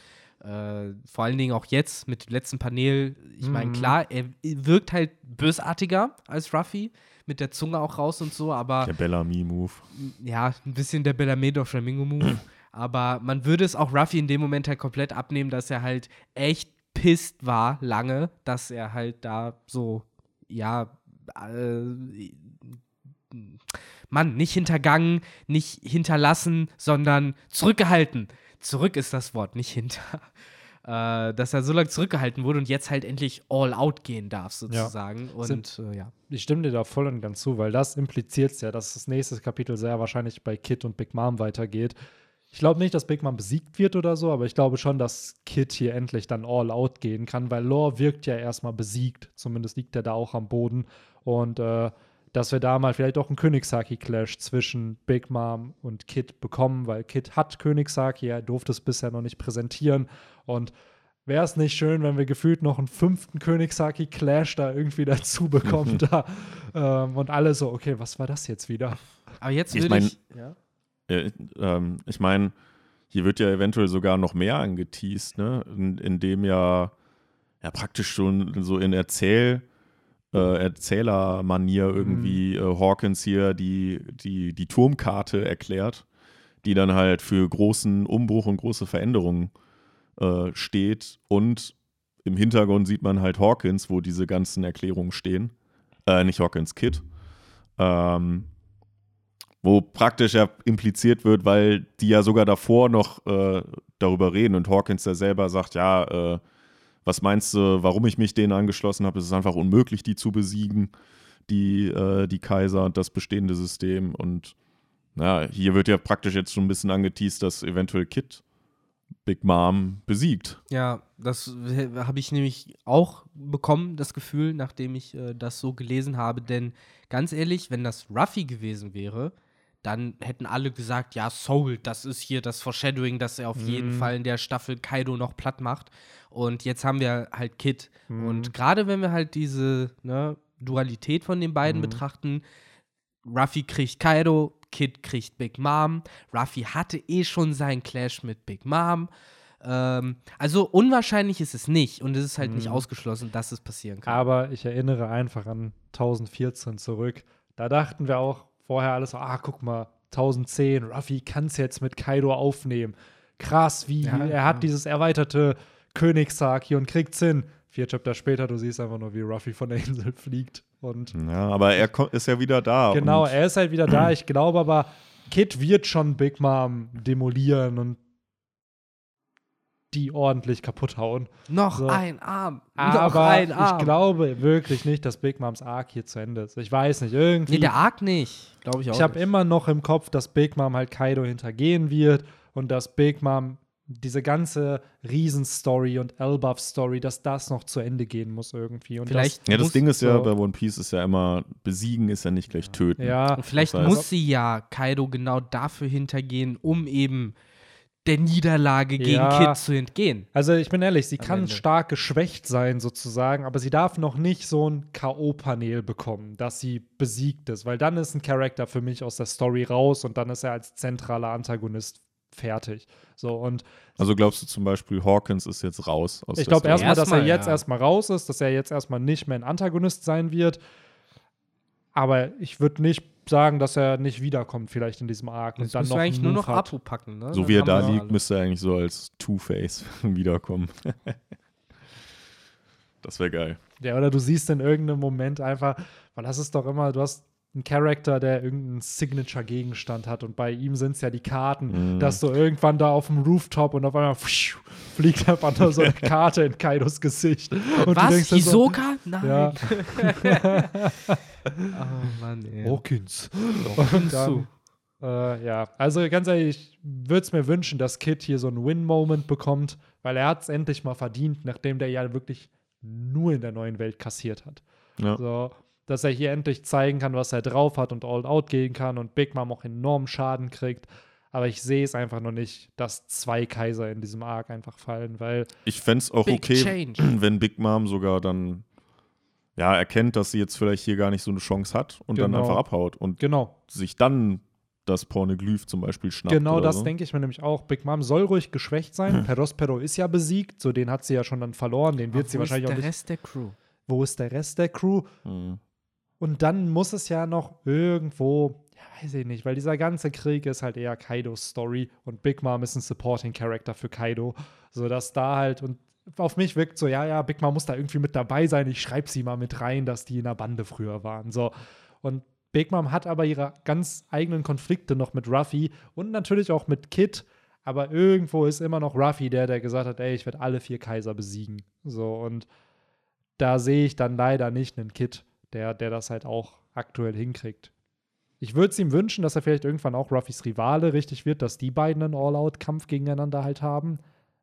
Ne? Äh, vor allen Dingen auch jetzt mit dem letzten Panel. Ich meine, Mhm. klar, er wirkt halt bösartiger als Ruffy, mit der Zunge auch raus und so, aber Der Bellamy-Move. ja, ein bisschen der Bellamedo Flamingo-Move. Aber man würde es auch Ruffy in dem Moment halt komplett abnehmen, dass er halt echt pisst war, lange, dass er halt da so, ja, äh, Mann, nicht hintergangen, nicht hinterlassen, sondern zurückgehalten. Zurück ist das Wort, nicht hinter. Äh, dass er so lange zurückgehalten wurde und jetzt halt endlich all out gehen darf, sozusagen. Und Sind- äh, ja. Ich stimme dir da voll und ganz zu, weil das impliziert ja, dass das nächste Kapitel sehr wahrscheinlich bei Kid und Big Mom weitergeht. Ich glaube nicht, dass Big Mom besiegt wird oder so, aber ich glaube schon, dass Kid hier endlich dann all out gehen kann, weil Lore wirkt ja erstmal besiegt. Zumindest liegt er da auch am Boden. Und äh, dass wir da mal vielleicht auch einen Königshaki-Clash zwischen Big Mom und Kid bekommen, weil Kid hat Königshaki, er durfte es bisher noch nicht präsentieren. Und wäre es nicht schön, wenn wir gefühlt noch einen fünften Königshaki-Clash da irgendwie dazu bekommen da. Ähm, und alle so, okay, was war das jetzt wieder? Aber jetzt Ich will mein- ich. Ja. Ähm, ich meine, hier wird ja eventuell sogar noch mehr angeteased, ne? In, indem ja ja praktisch schon so in Erzähl, äh, Erzählermanier irgendwie äh, Hawkins hier die, die, die Turmkarte erklärt, die dann halt für großen Umbruch und große Veränderungen äh, steht. Und im Hintergrund sieht man halt Hawkins, wo diese ganzen Erklärungen stehen. Äh, nicht Hawkins, Kid. Ähm, wo praktisch ja impliziert wird, weil die ja sogar davor noch äh, darüber reden und Hawkins ja selber sagt, ja, äh, was meinst du, warum ich mich denen angeschlossen habe? Es ist einfach unmöglich, die zu besiegen, die, äh, die Kaiser und das bestehende System. Und ja, hier wird ja praktisch jetzt schon ein bisschen angeteased, dass eventuell Kid Big Mom besiegt. Ja, das habe ich nämlich auch bekommen, das Gefühl, nachdem ich äh, das so gelesen habe. Denn ganz ehrlich, wenn das Ruffy gewesen wäre, dann hätten alle gesagt, ja, Soul, das ist hier das Foreshadowing, dass er auf Mhm. jeden Fall in der Staffel Kaido noch platt macht. Und jetzt haben wir halt Kid. Mhm. Und gerade wenn wir halt diese ne, Dualität von den beiden Mhm. betrachten, Ruffy kriegt Kaido, Kid kriegt Big Mom. Ruffy hatte eh schon seinen Clash mit Big Mom. Ähm, also unwahrscheinlich ist es nicht und es ist halt nicht Mhm. ausgeschlossen, dass es passieren kann. Aber ich erinnere einfach an 1014 zurück. Da dachten wir auch vorher alles so, ah, guck mal, 1010, Ruffy kann es jetzt mit Kaido aufnehmen. Krass, wie Ja, er hat ja. dieses erweiterte Königssaki und kriegt's hin. Vier Chapter später, du siehst einfach nur, wie Ruffy von der Insel fliegt. Und Ja, aber er ist ja wieder da. genau, er ist halt wieder da. Ich glaube aber, Kid wird schon Big Mom demolieren und die ordentlich kaputt hauen. noch so. ein Arm. noch Aber ein Arm. ich glaube wirklich nicht, dass Big Moms Arc hier zu Ende ist. Ich weiß nicht, irgendwie. Nee, der Arc nicht. Glaube ich auch. ich habe immer noch im Kopf, dass Big Mom halt Kaido hintergehen wird und dass Big Mom diese ganze Riesenstory und Elbaf-Story, dass das noch zu Ende gehen muss irgendwie. Und Vielleicht Ja, das Ding ist ja bei One Piece ist ja immer, besiegen ist ja nicht gleich töten. Das, ja, Und vielleicht Das heißt- muss sie ja Kaido genau dafür hintergehen, um eben der Niederlage gegen Ja. Kid zu entgehen. also ich bin ehrlich, sie Am kann Ende. stark geschwächt sein sozusagen, aber sie darf noch nicht so ein K.O.-Panel bekommen, dass sie besiegt ist, weil dann ist ein Charakter für mich aus der Story raus und dann ist er als zentraler Antagonist fertig. So und Also glaubst du zum Beispiel, Hawkins ist jetzt raus aus Ich der glaube erstmal, dass er jetzt ja. erstmal raus ist, dass er jetzt erstmal nicht mehr ein Antagonist sein wird. Aber ich würde nicht sagen, dass er nicht wiederkommt, vielleicht in diesem Arc. Jetzt und dann noch eigentlich nur noch. Apu packen, ne? So Dann wie er da liegt, alle. müsste er eigentlich so als Two-Face wiederkommen. das wäre geil. Ja, oder du siehst in irgendeinem Moment einfach, weil das ist doch immer, du hast einen Charakter, der irgendeinen Signature-Gegenstand hat und bei ihm sind es ja die Karten, Mhm. dass du irgendwann da auf dem Rooftop und auf einmal pfiuh, fliegt einfach nur so eine Karte in Kaidos Gesicht. Und du Was? denkst dann so, Hisoka? Nein. Ja. Oh Mann, ey. Hawkins. Hawkins dann-. Äh, ja, also ganz ehrlich, ich würde es mir wünschen, dass Kid hier so einen Win-Moment bekommt, weil er hat es endlich mal verdient, nachdem der ja wirklich nur in der neuen Welt kassiert hat. Ja. So, dass er hier endlich zeigen kann, was er drauf hat und all out gehen kann und Big Mom auch enormen Schaden kriegt. Aber ich sehe es einfach noch nicht, dass zwei Kaiser in diesem Arc einfach fallen, weil Ich fände es auch Big okay, change. wenn Big Mom sogar dann ja, erkennt, dass sie jetzt vielleicht hier gar nicht so eine Chance hat und dann Genau. einfach abhaut und genau, sich dann das Pornoglyph zum Beispiel schnappt. Genau das so. denke ich mir nämlich auch. Big Mom soll ruhig geschwächt sein. Perospero ist ja besiegt, so den hat sie ja schon dann verloren. Den wird Aber sie wo ist wahrscheinlich auch der nicht. Rest der Crew. Wo ist der Rest der Crew? Mhm. Und dann muss es ja noch irgendwo, ja, weiß ich nicht, weil dieser ganze Krieg ist halt eher Kaidos Story und Big Mom ist ein Supporting Character für Kaido, sodass da halt und auf mich wirkt so, ja, ja, Big Mom muss da irgendwie mit dabei sein. Ich schreibe sie mal mit rein, dass die in der Bande früher waren. So. Und Big Mom hat aber ihre ganz eigenen Konflikte noch mit Ruffy und natürlich auch mit Kid. Aber irgendwo ist immer noch Ruffy der, der gesagt hat, ey, ich werde alle vier Kaiser besiegen. So, und da sehe ich dann leider nicht einen Kid, der, der das halt auch aktuell hinkriegt. Ich würde es ihm wünschen, dass er vielleicht irgendwann auch Ruffys Rivale richtig wird, dass die beiden einen All-Out-Kampf gegeneinander halt haben.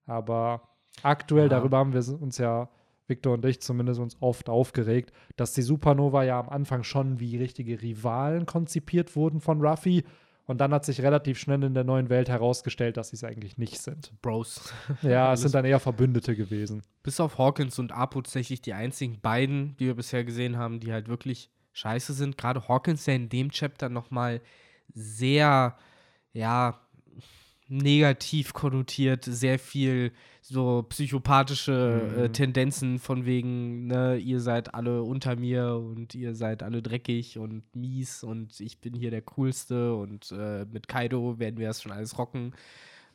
Aber aktuell, Ja. darüber haben wir uns ja, Victor und ich zumindest, uns oft aufgeregt, dass die Supernova ja am Anfang schon wie richtige Rivalen konzipiert wurden von Ruffy. Und dann hat sich relativ schnell in der neuen Welt herausgestellt, dass sie es eigentlich nicht sind. Bros. Ja, es sind dann eher Verbündete gewesen. Bis auf Hawkins und Apu tatsächlich die einzigen beiden, die wir bisher gesehen haben, die halt wirklich scheiße sind. Gerade Hawkins, der in dem Chapter nochmal sehr, ja, negativ konnotiert, sehr viel so psychopathische äh, Mhm. Tendenzen von wegen, ne, ihr seid alle unter mir und ihr seid alle dreckig und mies und ich bin hier der Coolste und äh, mit Kaido werden wir das schon alles rocken.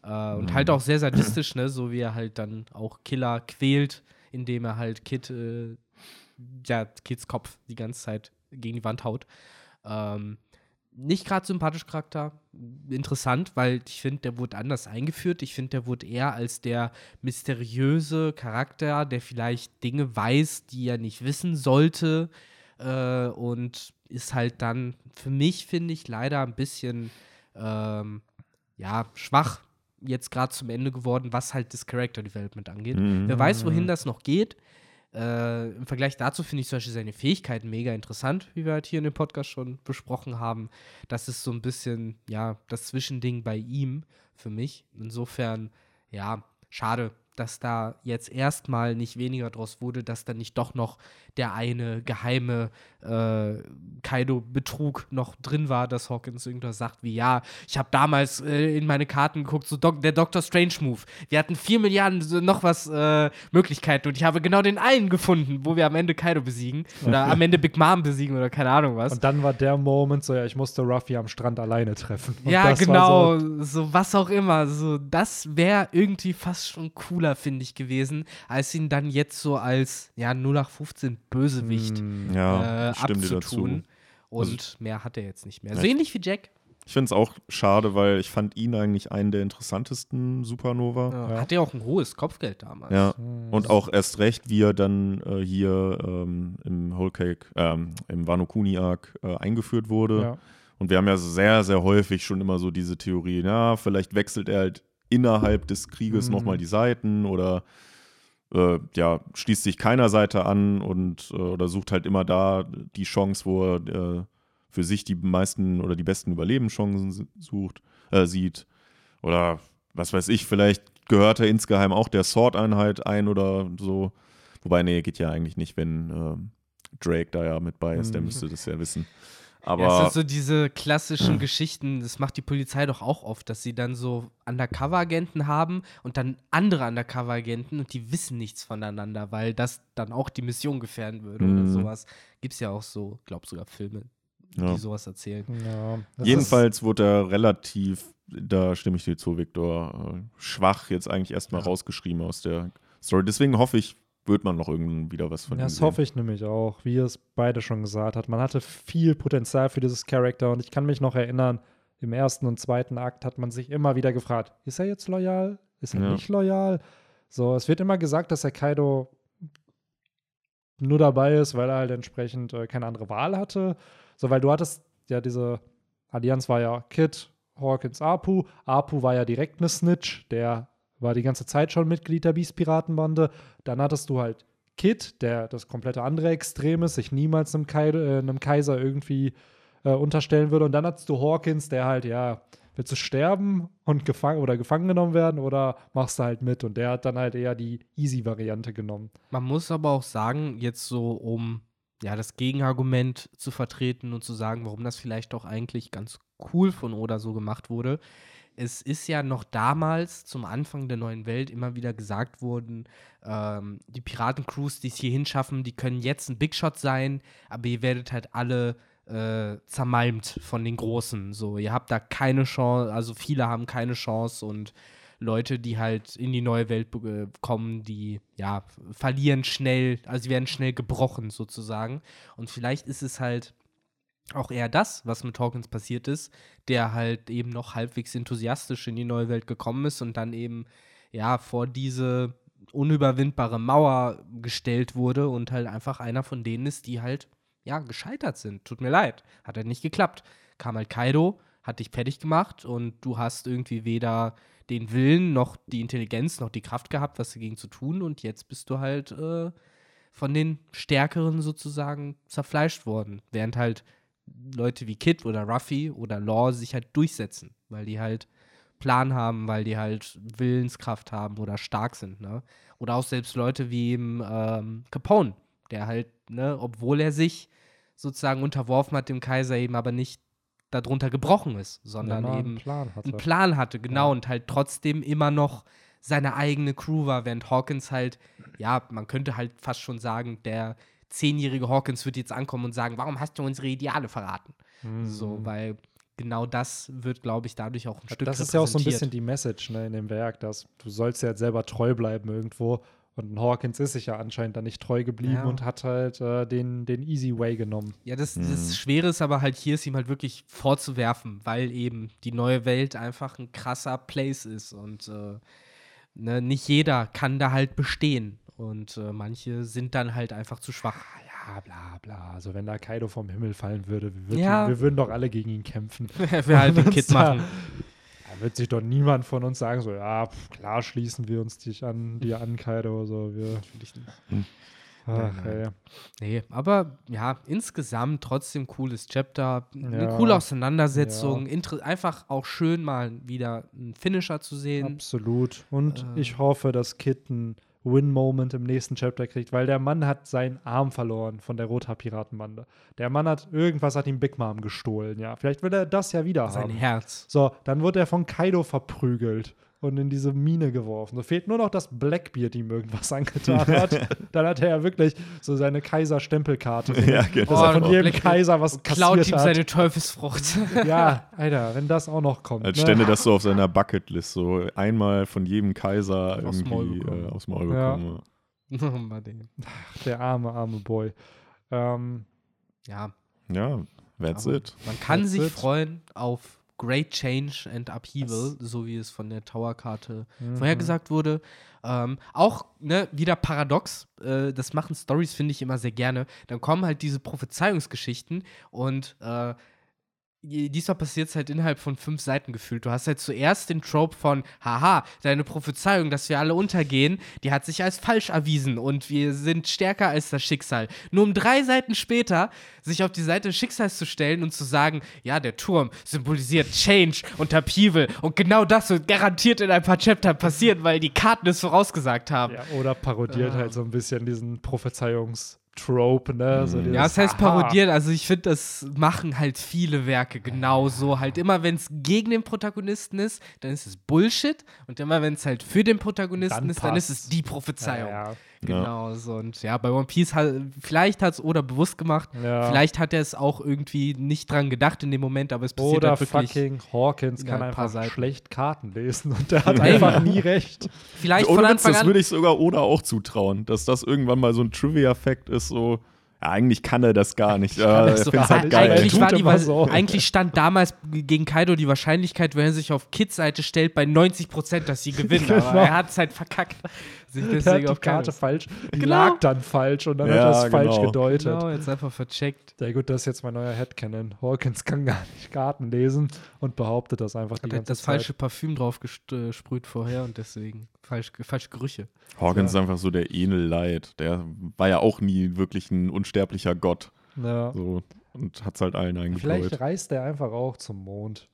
Äh, und Mhm. halt auch sehr sadistisch, ne, so wie er halt dann auch Killer quält, indem er halt Kid, äh, ja, Kids Kopf die ganze Zeit gegen die Wand haut. Ähm, nicht gerade sympathisch Charakter. Interessant, weil ich finde, der wurde anders eingeführt. Ich finde, der wurde eher als der mysteriöse Charakter, der vielleicht Dinge weiß, die er nicht wissen sollte. Äh, und ist halt dann für mich, finde ich, leider ein bisschen ähm, ja, schwach jetzt gerade zum Ende geworden, was halt das Character Development angeht. Mhm. Wer weiß, wohin das noch geht. Äh, Im Vergleich dazu finde ich zum Beispiel seine Fähigkeiten mega interessant, wie wir halt hier in dem Podcast schon besprochen haben. Das ist so ein bisschen, ja, das Zwischending bei ihm für mich. Insofern, ja, schade, dass da jetzt erstmal nicht weniger draus wurde, dass dann nicht doch noch der eine geheime äh, Kaido-Betrug noch drin war, dass Hawkins irgendwas sagt wie, ja, ich habe damals äh, in meine Karten geguckt, so Doc der Doctor Strange-Move. Wir hatten vier Milliarden so noch was äh, Möglichkeiten und ich habe genau den einen gefunden, wo wir am Ende Kaido besiegen oder am Ende Big Mom besiegen oder keine Ahnung was. Und dann war der Moment so, ja, ich musste Ruffy am Strand alleine treffen. Und ja, genau, So, so, was auch immer. So, das wäre irgendwie fast schon cooler, finde ich, gewesen, als ihn dann jetzt so als ja 0815 Bösewicht hm, Ja, äh, abzutun. Und Also- mehr hat er jetzt nicht mehr. So ich- ähnlich wie Jack. Ich finde es auch schade, weil ich fand ihn eigentlich einen der interessantesten Supernova. Ja. Ja. Hatte ja auch ein hohes Kopfgeld damals. Ja. hm. Und auch erst recht, wie er dann äh, hier ähm, im Whole Cake, ähm, im Wano Kuni Arc äh, eingeführt wurde. ja. Und wir haben ja sehr, sehr häufig schon immer so diese Theorie, ja, vielleicht wechselt er halt innerhalb des Krieges Mhm. nochmal die Seiten oder äh, ja, schließt sich keiner Seite an und äh, oder sucht halt immer da die Chance, wo er äh, für sich die meisten oder die besten Überlebenschancen sucht, äh, sieht. Oder was weiß ich, vielleicht gehört er insgeheim auch der Sword-Einheit ein oder so. Wobei, nee, geht ja eigentlich nicht, wenn ähm, Drake da ja mit bei ist, der Mhm. müsste das ja wissen. Ja, Aber es sind so diese klassischen Geschichten, das macht die Polizei doch auch oft, dass sie dann so Undercover-Agenten haben und dann andere Undercover-Agenten und die wissen nichts voneinander, weil das dann auch die Mission gefährden würde oder Mhm. sowas. Gibt es ja auch so, glaub sogar Filme, Ja. die sowas erzählen. ja. Jedenfalls wurde er relativ, da stimme ich dir zu, Viktor, äh, schwach jetzt eigentlich erstmal Ja. rausgeschrieben aus der Story. Deswegen hoffe ich, wird man noch irgendwann wieder was von Ja, ihm das hoffe ich nämlich auch, wie es beide schon gesagt hat. Man hatte viel Potenzial für dieses Charakter und ich kann mich noch erinnern, im ersten und zweiten Akt hat man sich immer wieder gefragt, ist er jetzt loyal? Ist er Ja. nicht loyal? So, es wird immer gesagt, dass er Kaido nur dabei ist, weil er halt entsprechend äh, keine andere Wahl hatte. So, weil du hattest ja diese Allianz war ja Kid, Hawkins, Apu. Apu war ja direkt eine Snitch, der war die ganze Zeit schon Mitglied der Beast-Piratenbande. Dann hattest du halt Kid, der das komplette andere Extrem ist, sich niemals einem, Kai äh, einem Kaiser irgendwie äh, unterstellen würde. Und dann hattest du Hawkins, der halt, ja, willst du sterben und gefangen oder gefangen genommen werden oder machst du halt mit? Und der hat dann halt eher die Easy-Variante genommen. Man muss aber auch sagen, jetzt so um ja das Gegenargument zu vertreten und zu sagen, warum das vielleicht doch eigentlich ganz cool von Oda so gemacht wurde. Es ist ja noch damals zum Anfang der neuen Welt immer wieder gesagt worden, ähm, die Piratencrews, die es hier hinschaffen, die können jetzt ein Big Shot sein, aber ihr werdet halt alle äh, zermalmt von den Großen. So, ihr habt da keine Chance, also viele haben keine Chance und Leute, die halt in die neue Welt äh, kommen, die ja verlieren schnell, also sie werden schnell gebrochen sozusagen. Und vielleicht ist es halt auch eher das, was mit Hawkins passiert ist, der halt eben noch halbwegs enthusiastisch in die neue Welt gekommen ist und dann eben ja vor diese unüberwindbare Mauer gestellt wurde und halt einfach einer von denen ist, die halt ja gescheitert sind. Tut mir leid, hat halt nicht geklappt. Kam halt Kaido, hat dich fertig gemacht und du hast irgendwie weder den Willen noch die Intelligenz noch die Kraft gehabt, was dagegen zu tun und jetzt bist du halt äh, von den Stärkeren sozusagen zerfleischt worden, während halt Leute wie Kid oder Ruffy oder Law sich halt durchsetzen, weil die halt Plan haben, weil die halt Willenskraft haben oder stark sind, ne? Oder auch selbst Leute wie eben, ähm, Capone, der halt, ne, obwohl er sich sozusagen unterworfen hat dem Kaiser eben aber nicht darunter gebrochen ist, sondern man eben einen Plan hatte. einen Plan hatte, genau, Ja. und halt trotzdem immer noch seine eigene Crew war, während Hawkins halt, ja, man könnte halt fast schon sagen, der zehnjährige Hawkins wird jetzt ankommen und sagen, warum hast du unsere Ideale verraten? So, Mhm. weil genau das wird, glaube ich, dadurch auch ein Stück das ist ja auch so ein bisschen die Message ne, in dem Werk, dass du sollst ja selber treu bleiben irgendwo. Und ein Hawkins ist sich ja anscheinend da nicht treu geblieben Ja. und hat halt äh, den, den Easy Way genommen. Ja, das, Mhm. das Schwere ist aber halt hier, ist ihm halt wirklich vorzuwerfen, weil eben die neue Welt einfach ein krasser Place ist und äh, ne, nicht jeder kann da halt bestehen und äh, manche sind dann halt einfach zu schwach. Ja, bla bla. Also wenn da Kaido vom Himmel fallen würde, wir, würden- Ja. wir würden doch alle gegen ihn kämpfen. Wir halt den Kid ja- machen. Da wird sich doch niemand von uns sagen, so, ja, pf, klar schließen wir uns dich an, dir an, Kaido. So, wir, Natürlich nicht. ach, nein. ey. Nee, aber ja, insgesamt trotzdem cooles Chapter. Eine Ja. coole Auseinandersetzung. Inter einfach auch schön mal wieder einen Finisher zu sehen. Absolut. Und Äh. ich hoffe, dass Kid einen Win-Moment im nächsten Chapter kriegt, weil der Mann hat seinen Arm verloren von der Rothaar-Piratenbande. Der Mann hat irgendwas hat ihm Big Mom gestohlen, ja. Vielleicht will er das ja wieder Sein haben. Herz. So, dann wird er von Kaido verprügelt und in diese Mine geworfen. So fehlt nur noch, dass Blackbeard ihm irgendwas angetan hat. dann hat er ja wirklich so seine Kaiser-Stempelkarte. Ja, genau. Dass er von Oh, jedem Blackbeard Kaiser was Klaut kassiert ihm hat. seine Teufelsfrucht. ja, Alter, wenn das auch noch kommt. Als ne? stände das so auf seiner Bucketlist, so einmal von jedem Kaiser Aufs Maul irgendwie bekommen. äh, aufs Maul Ja. bekommen. oh Mann, ey. Der arme, arme Boy. Ähm, ja, Ja, that's Aber it. man kann That's sich it. freuen auf Great Change and Upheaval, Das- so wie es von der Tower-Karte mhm. vorhergesagt wurde. Ähm, auch ne, wieder paradox, äh, das machen Stories, finde ich immer sehr gerne. Dann kommen halt diese Prophezeiungsgeschichten und äh, diesmal passiert es halt innerhalb von fünf Seiten gefühlt. Du hast halt zuerst den Trope von, haha, deine Prophezeiung, dass wir alle untergehen, die hat sich als falsch erwiesen und wir sind stärker als das Schicksal. Nur um drei Seiten später sich auf die Seite des Schicksals zu stellen und zu sagen, ja, der Turm symbolisiert Change und Upheaval und genau das wird garantiert in ein paar Chapter passieren, weil die Karten es vorausgesagt haben. Ja, oder parodiert Ah. halt so ein bisschen diesen Prophezeiungstrope, ne? So Mhm. Ja, das heißt aha. parodieren, also ich finde, das machen halt viele Werke genauso. Halt immer, wenn es gegen den Protagonisten ist, dann ist es Bullshit. Und immer, wenn es halt für den Protagonisten Dann ist, dann ist es die Ja, Prophezeiung. ja, Genau, so. Und ja, bei One Piece, hat, vielleicht hat es Oda bewusst gemacht, ja. vielleicht hat er es auch irgendwie nicht dran gedacht in dem Moment, aber es passiert Oder halt wirklich. fucking Hawkins in kann ein paar einfach Seiten. schlecht Karten lesen und der hat einfach nie recht. Vielleicht Ohne von Witz, Anfang das an. würde ich sogar Oda auch zutrauen, dass das irgendwann mal so ein Trivia-Fact ist, so, ja, eigentlich kann er das gar nicht. Ja, das so halt geil. Eigentlich, war die, so. eigentlich stand damals gegen Kaido die Wahrscheinlichkeit, wenn er sich auf Kids Seite stellt, bei 90 Prozent, dass sie gewinnen. Genau. Aber er hat es halt verkackt. Sich deswegen die auf Karte Kaido. falsch, die Genau. lag dann falsch und dann Ja, hat er es falsch genau. gedeutet. Genau, jetzt einfach vercheckt. Ja gut, das ist jetzt mein neuer Headcanon. Hawkins kann gar nicht Karten lesen und behauptet das einfach die Hat halt ganze das Zeit. falsche Parfüm drauf gesprüht vorher und deswegen falsch, falsche Gerüche. Hawkins Ja. ist einfach so der Light. Der war ja auch nie wirklich ein unsterblicher Gott. Ja. So, und hat es halt allen Vielleicht eingebläut. reist er einfach auch zum Mond.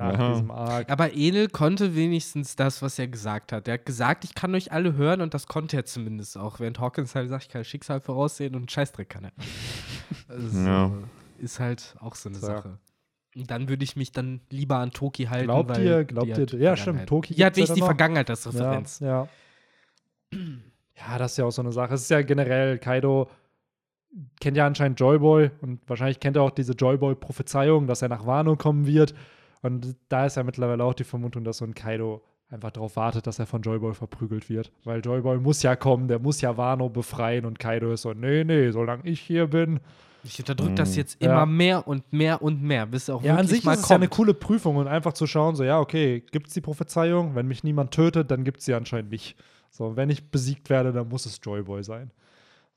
Nach Ja. diesem Arc. Aber Enel konnte wenigstens das, was er gesagt hat. Er hat gesagt, ich kann euch alle hören und das konnte er zumindest auch. Während Hawkins halt sagt, ich kann Schicksal voraussehen und einen Scheißdreck kann er. Also, Ja. Ist halt auch so eine So. Sache. Und dann würde ich mich dann lieber an Toki halten. Glaubt weil ihr, glaubt ihr, ja stimmt. Toki Die hat ja wenigstens die noch. Vergangenheit als Referenz. Ja, ja. ja, das ist ja auch so eine Sache. Es ist ja generell, Kaido kennt ja anscheinend Joyboy und wahrscheinlich kennt er auch diese Joyboy-Prophezeiung, dass er nach Wano kommen wird. Und da ist ja mittlerweile auch die Vermutung, dass so ein Kaido einfach darauf wartet, dass er von Joyboy verprügelt wird. Weil Joyboy muss ja kommen, der muss ja Wano befreien und Kaido ist so, nee, nee, solange ich hier bin. Ich unterdrücke das Mhm. jetzt Ja. immer mehr und mehr und mehr, bis er auch Ja, an sich mal ist es ja eine coole Prüfung und einfach zu schauen, so, ja, okay, gibt es die Prophezeiung? Wenn mich niemand tötet, dann gibt es sie anscheinend nicht. So, wenn ich besiegt werde, dann muss es Joyboy sein.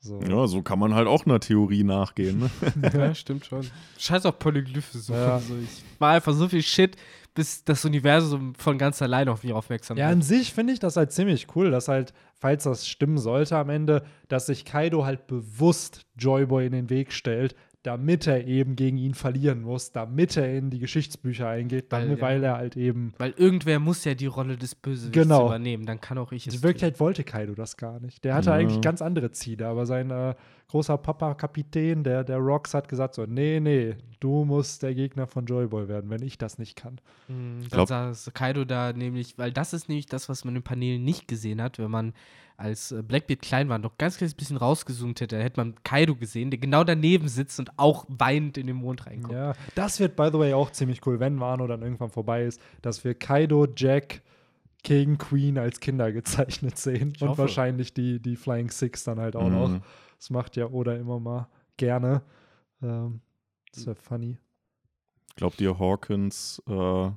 So. Ja, so kann man halt auch einer Theorie nachgehen. Ne? Ja, stimmt schon. Scheiß auf Polyglyphe. So. Ja. So, ich war einfach so viel Shit, bis das Universum von ganz allein auf mich aufmerksam Ja, wird. an sich finde ich das halt ziemlich cool, dass halt, falls das stimmen sollte am Ende, dass sich Kaido halt bewusst Joyboy in den Weg stellt, damit er eben gegen ihn verlieren muss, damit er in die Geschichtsbücher eingeht, Weil, damit, ja. weil er halt eben. Weil irgendwer muss ja die Rolle des Bösewichts Genau. übernehmen. Dann kann auch ich es In tun. Wirklichkeit wollte Kaido das gar nicht. Der hatte Ja. eigentlich ganz andere Ziele, aber sein äh, großer Papa-Kapitän der, der Rocks hat gesagt so, nee, nee, du musst der Gegner von Joyboy werden, wenn ich das nicht kann. Mhm, Dann glaub- saß Kaido da nämlich, weil das ist nämlich das, was man im Panel nicht gesehen hat, wenn man als äh, Blackbeard klein war, noch ganz kleines bisschen rausgezoomt hätte, hätte man Kaido gesehen, der genau daneben sitzt und auch weinend in den Mond reinkommt. Ja, das wird, by the way, auch ziemlich cool, wenn Wano dann irgendwann vorbei ist, dass wir Kaido, Jack, King, Queen als Kinder gezeichnet sehen und wahrscheinlich die, die Flying Six dann halt auch noch. Das macht ja Oda immer mal gerne. Ähm, das wäre funny. Glaubt ihr, Hawkins äh,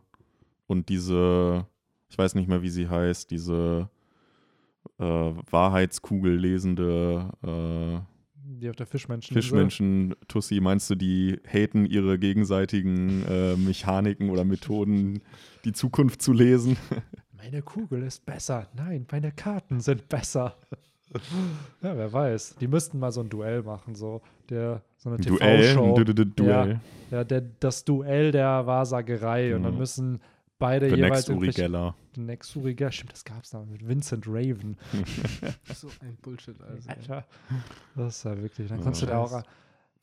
und diese, ich weiß nicht mehr, wie sie heißt, diese äh, Wahrheitskugel lesende äh, Die auf der Fischmenschen. Fischmenschen, Tussi, meinst du, die haten ihre gegenseitigen äh, Mechaniken oder Methoden, die Zukunft zu lesen? Meine Kugel ist besser. Nein, meine Karten sind besser. ja, wer weiß. Die müssten mal so ein Duell machen, so der so eine Duell? TV-Show. Du- du- du- Duell. Ja, der, das Duell der Wahrsagerei. Und dann Mhm. müssen beide The jeweils next Uri Geller. The Next Uri Geller. Stimmt, das gab es da mit Vincent Raven. So ein Bullshit, also. Alter. Das ist ja wirklich. Dann Ja. konntest du da auch.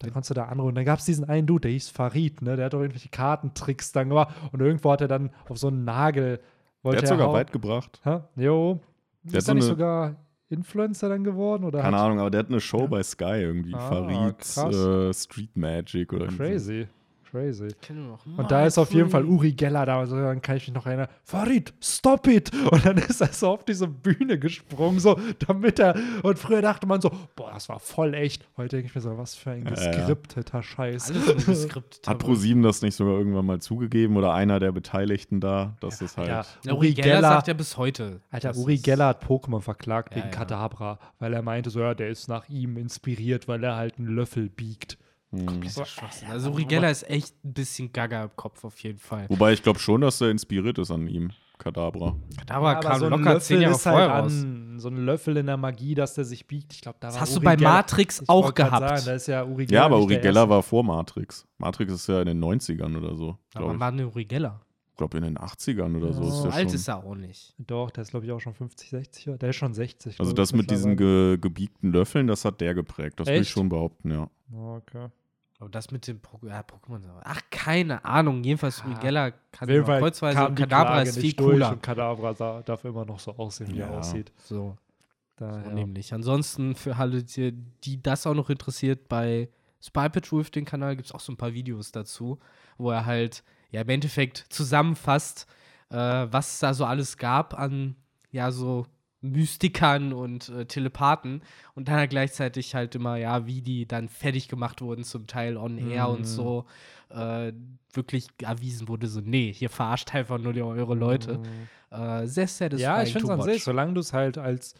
Dann konntest du da anrufen. Dann gab es diesen einen Dude, der hieß Farid, ne? Der hat doch irgendwelche Kartentricks dann gemacht. Und irgendwo hat er dann auf so einen Nagel. Der Wollte hat er sogar hauen. weit gebracht. Hä? Jo. Der ist hat er so nicht eine- sogar Influencer dann geworden? Oder Keine hat- Ahnung, aber der hat eine Show Ja. bei Sky irgendwie. Ah, krass. äh, Street Magic oder irgendwie. Crazy. Und da ist auf jeden Fall Uri Geller da, also dann kann ich mich noch erinnern, Farid, stop it! Und dann ist er so auf diese Bühne gesprungen, so, damit er, und früher dachte man so, boah, das war voll echt. Heute denke ich mir so, was für ein Ja, ja. geskripteter Scheiß. Hat ProSieben das nicht sogar irgendwann mal zugegeben oder einer der Beteiligten da, dass das halt. Ja, Ja, Uri Geller sagt ja bis heute. Alter, das Uri Geller hat Pokémon verklagt Ja, wegen ja. Kadabra, weil er meinte so, ja, der ist nach ihm inspiriert, weil er halt einen Löffel biegt. Hm. Das ist Schwachsinn. Also Uri Geller ist echt ein bisschen gaga im Kopf auf jeden Fall. Wobei ich glaube schon, dass er inspiriert ist an ihm, Kadabra. Kadabra kam so ein locker zehn Jahre ist vorher halt raus. an, so ein Löffel in der Magie, dass der sich biegt. Ich glaube, da Das war hast du Uri bei Geller- Matrix Ich auch gehabt. Sagen, da ist ja Ja, aber nicht Uri der Geller Erste. war vor Matrix. Matrix ist ja in den 90ern oder so. Aber war eine Uri Geller. Ich glaube in den 80ern oder so. Ja. Ist So alt schon. ist er auch nicht. Doch, der ist, glaube ich, auch schon 50, 60. Jahre. Der ist schon 60. Also das mit diesen ge gebiegten Löffeln, das hat der geprägt. Das will ich Echt? schon behaupten, ja. Okay. Aber das mit dem Pro ja, Pokémon. Ach, keine Ahnung. Jedenfalls Uri Ah. Geller kann kreuzweise kam Kadabra ist viel cooler. Und Kadabra sah, darf immer noch so aussehen, wie er Ja. aussieht. So, Da, so ja. nämlich. Ansonsten für alle, die, die das auch noch interessiert, bei Spy Patrol auf den Kanal gibt es auch so ein paar Videos dazu, wo er halt ja im Endeffekt zusammenfasst, äh, was es da so alles gab an ja so Mystikern und äh, Telepathen und dann halt gleichzeitig halt immer, ja, wie die dann fertig gemacht wurden, zum Teil on air Mhm. und so, äh, wirklich erwiesen wurde, so, nee, hier verarscht einfach nur die, eure Leute. Äh, sehr satisfying Ja, ich finde es an sich, solange du es halt als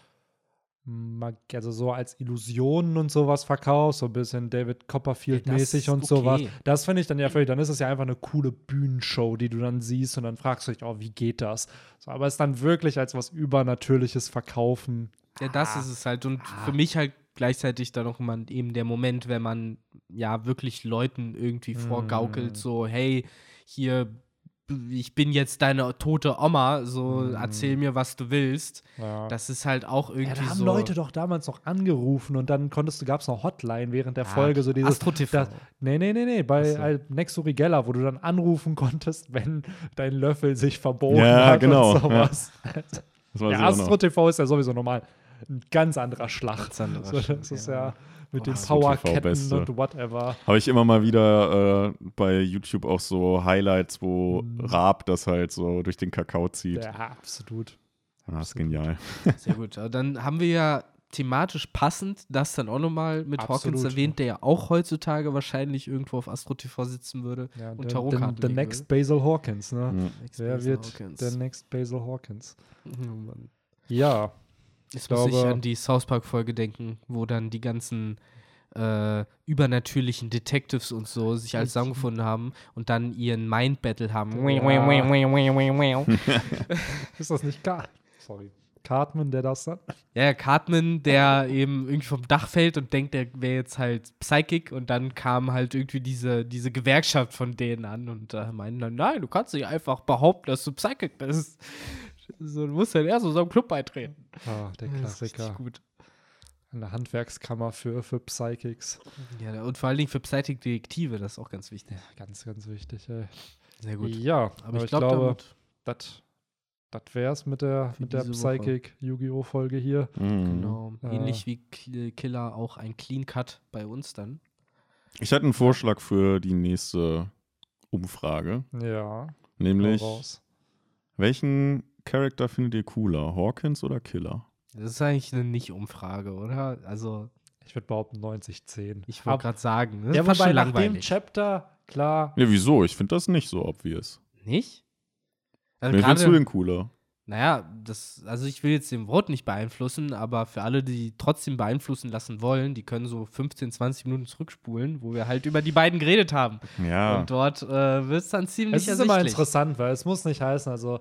also so als Illusionen und sowas verkaufst, so ein bisschen David Copperfield-mäßig und ist sowas. okay. Das finde ich dann ja völlig, dann ist es ja einfach eine coole Bühnenshow, die du dann siehst und dann fragst du dich, oh, wie geht das? So, aber es dann wirklich als was Übernatürliches verkaufen. Ja, das ist es halt. Und für mich halt gleichzeitig dann auch immer eben der Moment, wenn man ja wirklich Leuten irgendwie vorgaukelt, so, hey, hier, ich bin jetzt deine tote Oma, so, erzähl mir, was du willst. Ja. Das ist halt auch irgendwie ja, da haben so. Leute doch damals noch angerufen und dann konntest du, gab es noch Hotline während der Folge, so dieses. Astro TV. Da, nee, nee, nee, nee, bei so. Next Uri Geller, wo du dann anrufen konntest, wenn dein Löffel sich verbogen Ja, hat genau, und sowas. Das Ja, auch Astro. TV ist ja sowieso normal. Ein ganz anderer Schlag. Ganz anderer so, Schlag, das ist ja. Ja mit Oh, den TV Powerketten und whatever. Habe ich immer mal wieder äh, bei YouTube auch so Highlights, wo Raab das halt so durch den Kakao zieht. Ja, absolut. Ah, ist genial. Sehr gut. Dann haben wir ja thematisch passend das dann auch nochmal mit Absolut. Hawkins erwähnt, der ja auch heutzutage wahrscheinlich irgendwo auf Astro TV sitzen würde Ja, und der, Tarotkarten der legen Next Basil Hawkins, ne? Ja. Next Wer Basil wird Hawkins. der Next Basil Hawkins? Oh Mann. Ja, Jetzt Ich muss ich glaube- an die South Park-Folge denken, wo dann die ganzen äh, übernatürlichen Detectives und so sich als zusammengefunden haben und dann ihren Mind-Battle haben. Ja. ist das nicht Car Sorry. Cartman, der das sagt? Ja, Cartman, der eben irgendwie vom Dach fällt und denkt, der wäre jetzt halt Psychic und dann kam halt irgendwie diese, diese Gewerkschaft von denen an und äh, meinten dann, nein, du kannst nicht einfach behaupten, dass du Psychic bist. So, du musst dann erst so einem Club beitreten. Ah, der Das ist Klassiker. gut. eine Handwerkskammer für, für Psychics. Ja, und vor allen Dingen für Psychic-Detektive, das ist auch ganz wichtig. Ja, ganz, ganz wichtig, ey. Sehr gut. Ja, Aber ich, glaub, glaube, damit, das das wär's mit der, Für mit der diese Woche. Psychic-Yu-Gi-Oh!-Folge hier. Mhm. genau. Äh. Ähnlich wie K- Killer auch ein Clean Cut bei uns dann. Ich hätte einen Vorschlag für die nächste Umfrage. Ja, Nämlich, welchen Charakter findet ihr cooler? Hawkins oder Killer? Das ist eigentlich eine Nicht-Umfrage, oder? Also, Ich würde behaupten 90-10. ich wollte gerade sagen, das Ja, ist fast schon nach dem langweilig. Chapter, klar, Ja, wieso? Ich finde das nicht so obvious. Nicht? Also Wen findest du den cooler? naja, das, also ich will jetzt den Vote nicht beeinflussen, aber für alle, die trotzdem beeinflussen lassen wollen, die können so 15, 20 Minuten zurückspulen, wo wir halt über die beiden geredet haben. Ja. Und dort äh, wird es dann ziemlich es ist immer interessant, weil es muss nicht heißen, also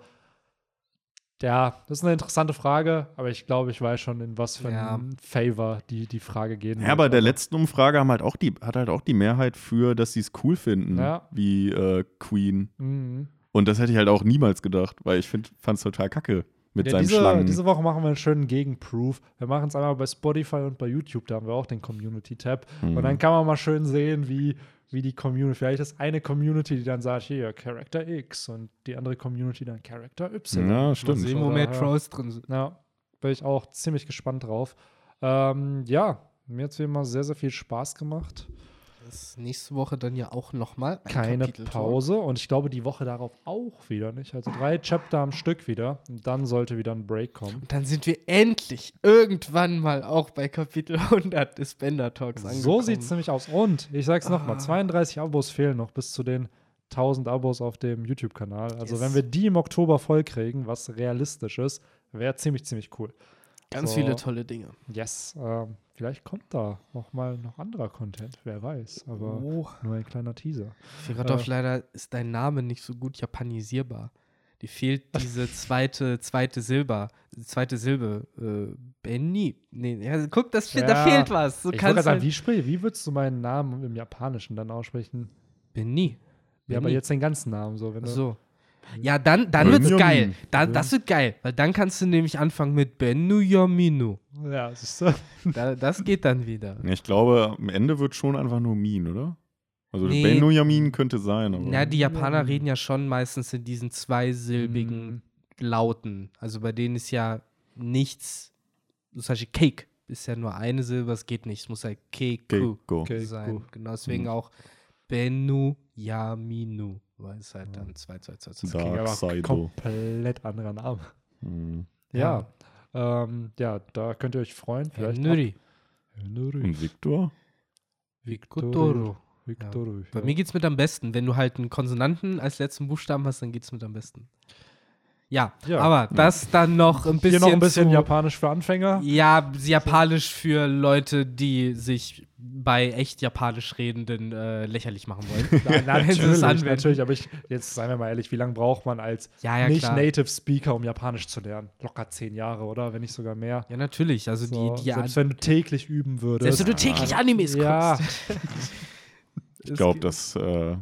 ja, das ist eine interessante Frage, aber ich glaube, ich weiß schon, in was für Ja. ein Favor die, die Frage gehen Ja, wird. aber der letzten Umfrage haben halt auch die, hat halt auch die Mehrheit für, dass sie es cool finden, Ja. wie äh, Queen. Mhm. Und das hätte ich halt auch niemals gedacht, weil ich fand es total kacke mit Ja, seinen diese, Schlangen. diese Woche machen wir einen schönen Gegenproof. Wir machen es einmal bei Spotify und bei YouTube, da haben wir auch den Community-Tab. Mhm. Und dann kann man mal schön sehen, wie, wie die Community, vielleicht ist eine Community, die dann sagt, hier, Character X und die andere Community dann Character Y. ja, Mal stimmt. sehen, wo mehr Trolls drin sind. Ja, bin ich auch ziemlich gespannt drauf. Ähm, ja, mir hat es wie immer sehr, sehr viel Spaß gemacht. Ist nächste Woche dann ja auch nochmal ein Keine Kapitel-Talk. Pause und ich glaube die Woche darauf auch wieder nicht. Also drei Chapter am Stück wieder und dann sollte wieder ein Break kommen. Und dann sind wir endlich irgendwann mal auch bei Kapitel 100 des Bender Talks angekommen. So sieht es nämlich aus. Und ich sag's nochmal: Ah. 32 Abos fehlen noch bis zu den 1000 Abos auf dem YouTube-Kanal. Also, Yes. wenn wir die im Oktober voll kriegen, was realistisch ist, wäre ziemlich, ziemlich cool. Ganz So. viele tolle Dinge. Yes, ähm, vielleicht kommt da noch mal noch anderer Content, wer weiß. Aber Oh. nur ein kleiner Teaser. Firatov, Äh. leider ist dein Name nicht so gut japanisierbar. Die fehlt diese zweite, zweite Silber, zweite Silbe. Äh, Benny. Nee, ja, guck, das fehlt, da Ja, fehlt was. Du ich kannst sagen, halt- wie, sprich, wie würdest du meinen Namen im Japanischen dann aussprechen? Benny. Ja, aber Benny. jetzt den ganzen Namen so. Wenn so. Ja, dann, dann wird's Benjamin. geil. Dann, das wird geil, weil dann kannst du nämlich anfangen mit Bennu Yaminu. Ja, siehst du? Da, das geht dann wieder. Ja, ich glaube, am Ende wird schon einfach nur Min, oder? Also Nee. Benjamin könnte sein, aber. Ja, die Japaner Ja. reden ja schon meistens in diesen zweisilbigen Mhm. Lauten. Also bei denen ist ja nichts, zum Beispiel Cake ist ja nur eine Silbe, es geht nicht. Es muss halt Keiku. Okay, sein. Genau, deswegen Mhm. auch Bennu Yaminu, weil es halt dann 2, 2, 2, 2. Das klingt aber Dark Side. komplett anderer Name. Hm. Ja. Ähm, ja, da könnt ihr euch freuen. Vielleicht Nuri. Nuri. Und Victor? Victor. Victor. Bei mir geht's mit am besten. Wenn du halt einen Konsonanten als letzten Buchstaben hast, dann geht's mit am besten. Ja, Ja. aber das dann noch ein bisschen Hier noch ein bisschen zu, Japanisch für Anfänger. Ja, Japanisch für Leute, die sich bei echt Japanisch Redenden äh, lächerlich machen wollen. Nein, Wenn sie es natürlich, natürlich, aber ich, jetzt seien wir mal ehrlich, wie lange braucht man als Ja, ja, klar. nicht-Native Speaker, um Japanisch zu lernen? Locker zehn Jahre, oder? Wenn nicht sogar mehr. Ja, natürlich. Also So, die, die selbst wenn du täglich üben würdest. selbst wenn du täglich Animes Ja. guckst. Ich glaube, das äh,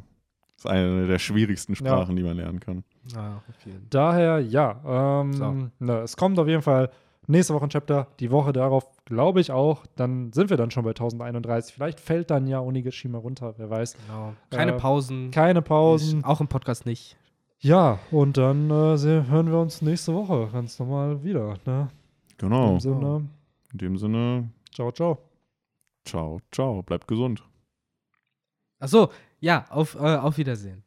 ist eine der schwierigsten Sprachen, die man lernen kann. Ja, Fall. Daher, ja. Ähm, So. ne, es kommt auf jeden Fall nächste Woche ein Chapter. Die Woche darauf glaube ich auch. Dann sind wir dann schon bei 1031. Vielleicht fällt dann ja Onigashima runter, wer weiß. Genau. Keine Äh, Pausen. Keine Pausen. Auch im Podcast nicht. Ja, und dann äh, hören wir uns nächste Woche ganz normal wieder. Ne? In Genau. dem Sinne, In dem Sinne, ciao, ciao. ciao, ciao. Bleibt gesund. Ach so, ja, auf, äh, auf Wiedersehen.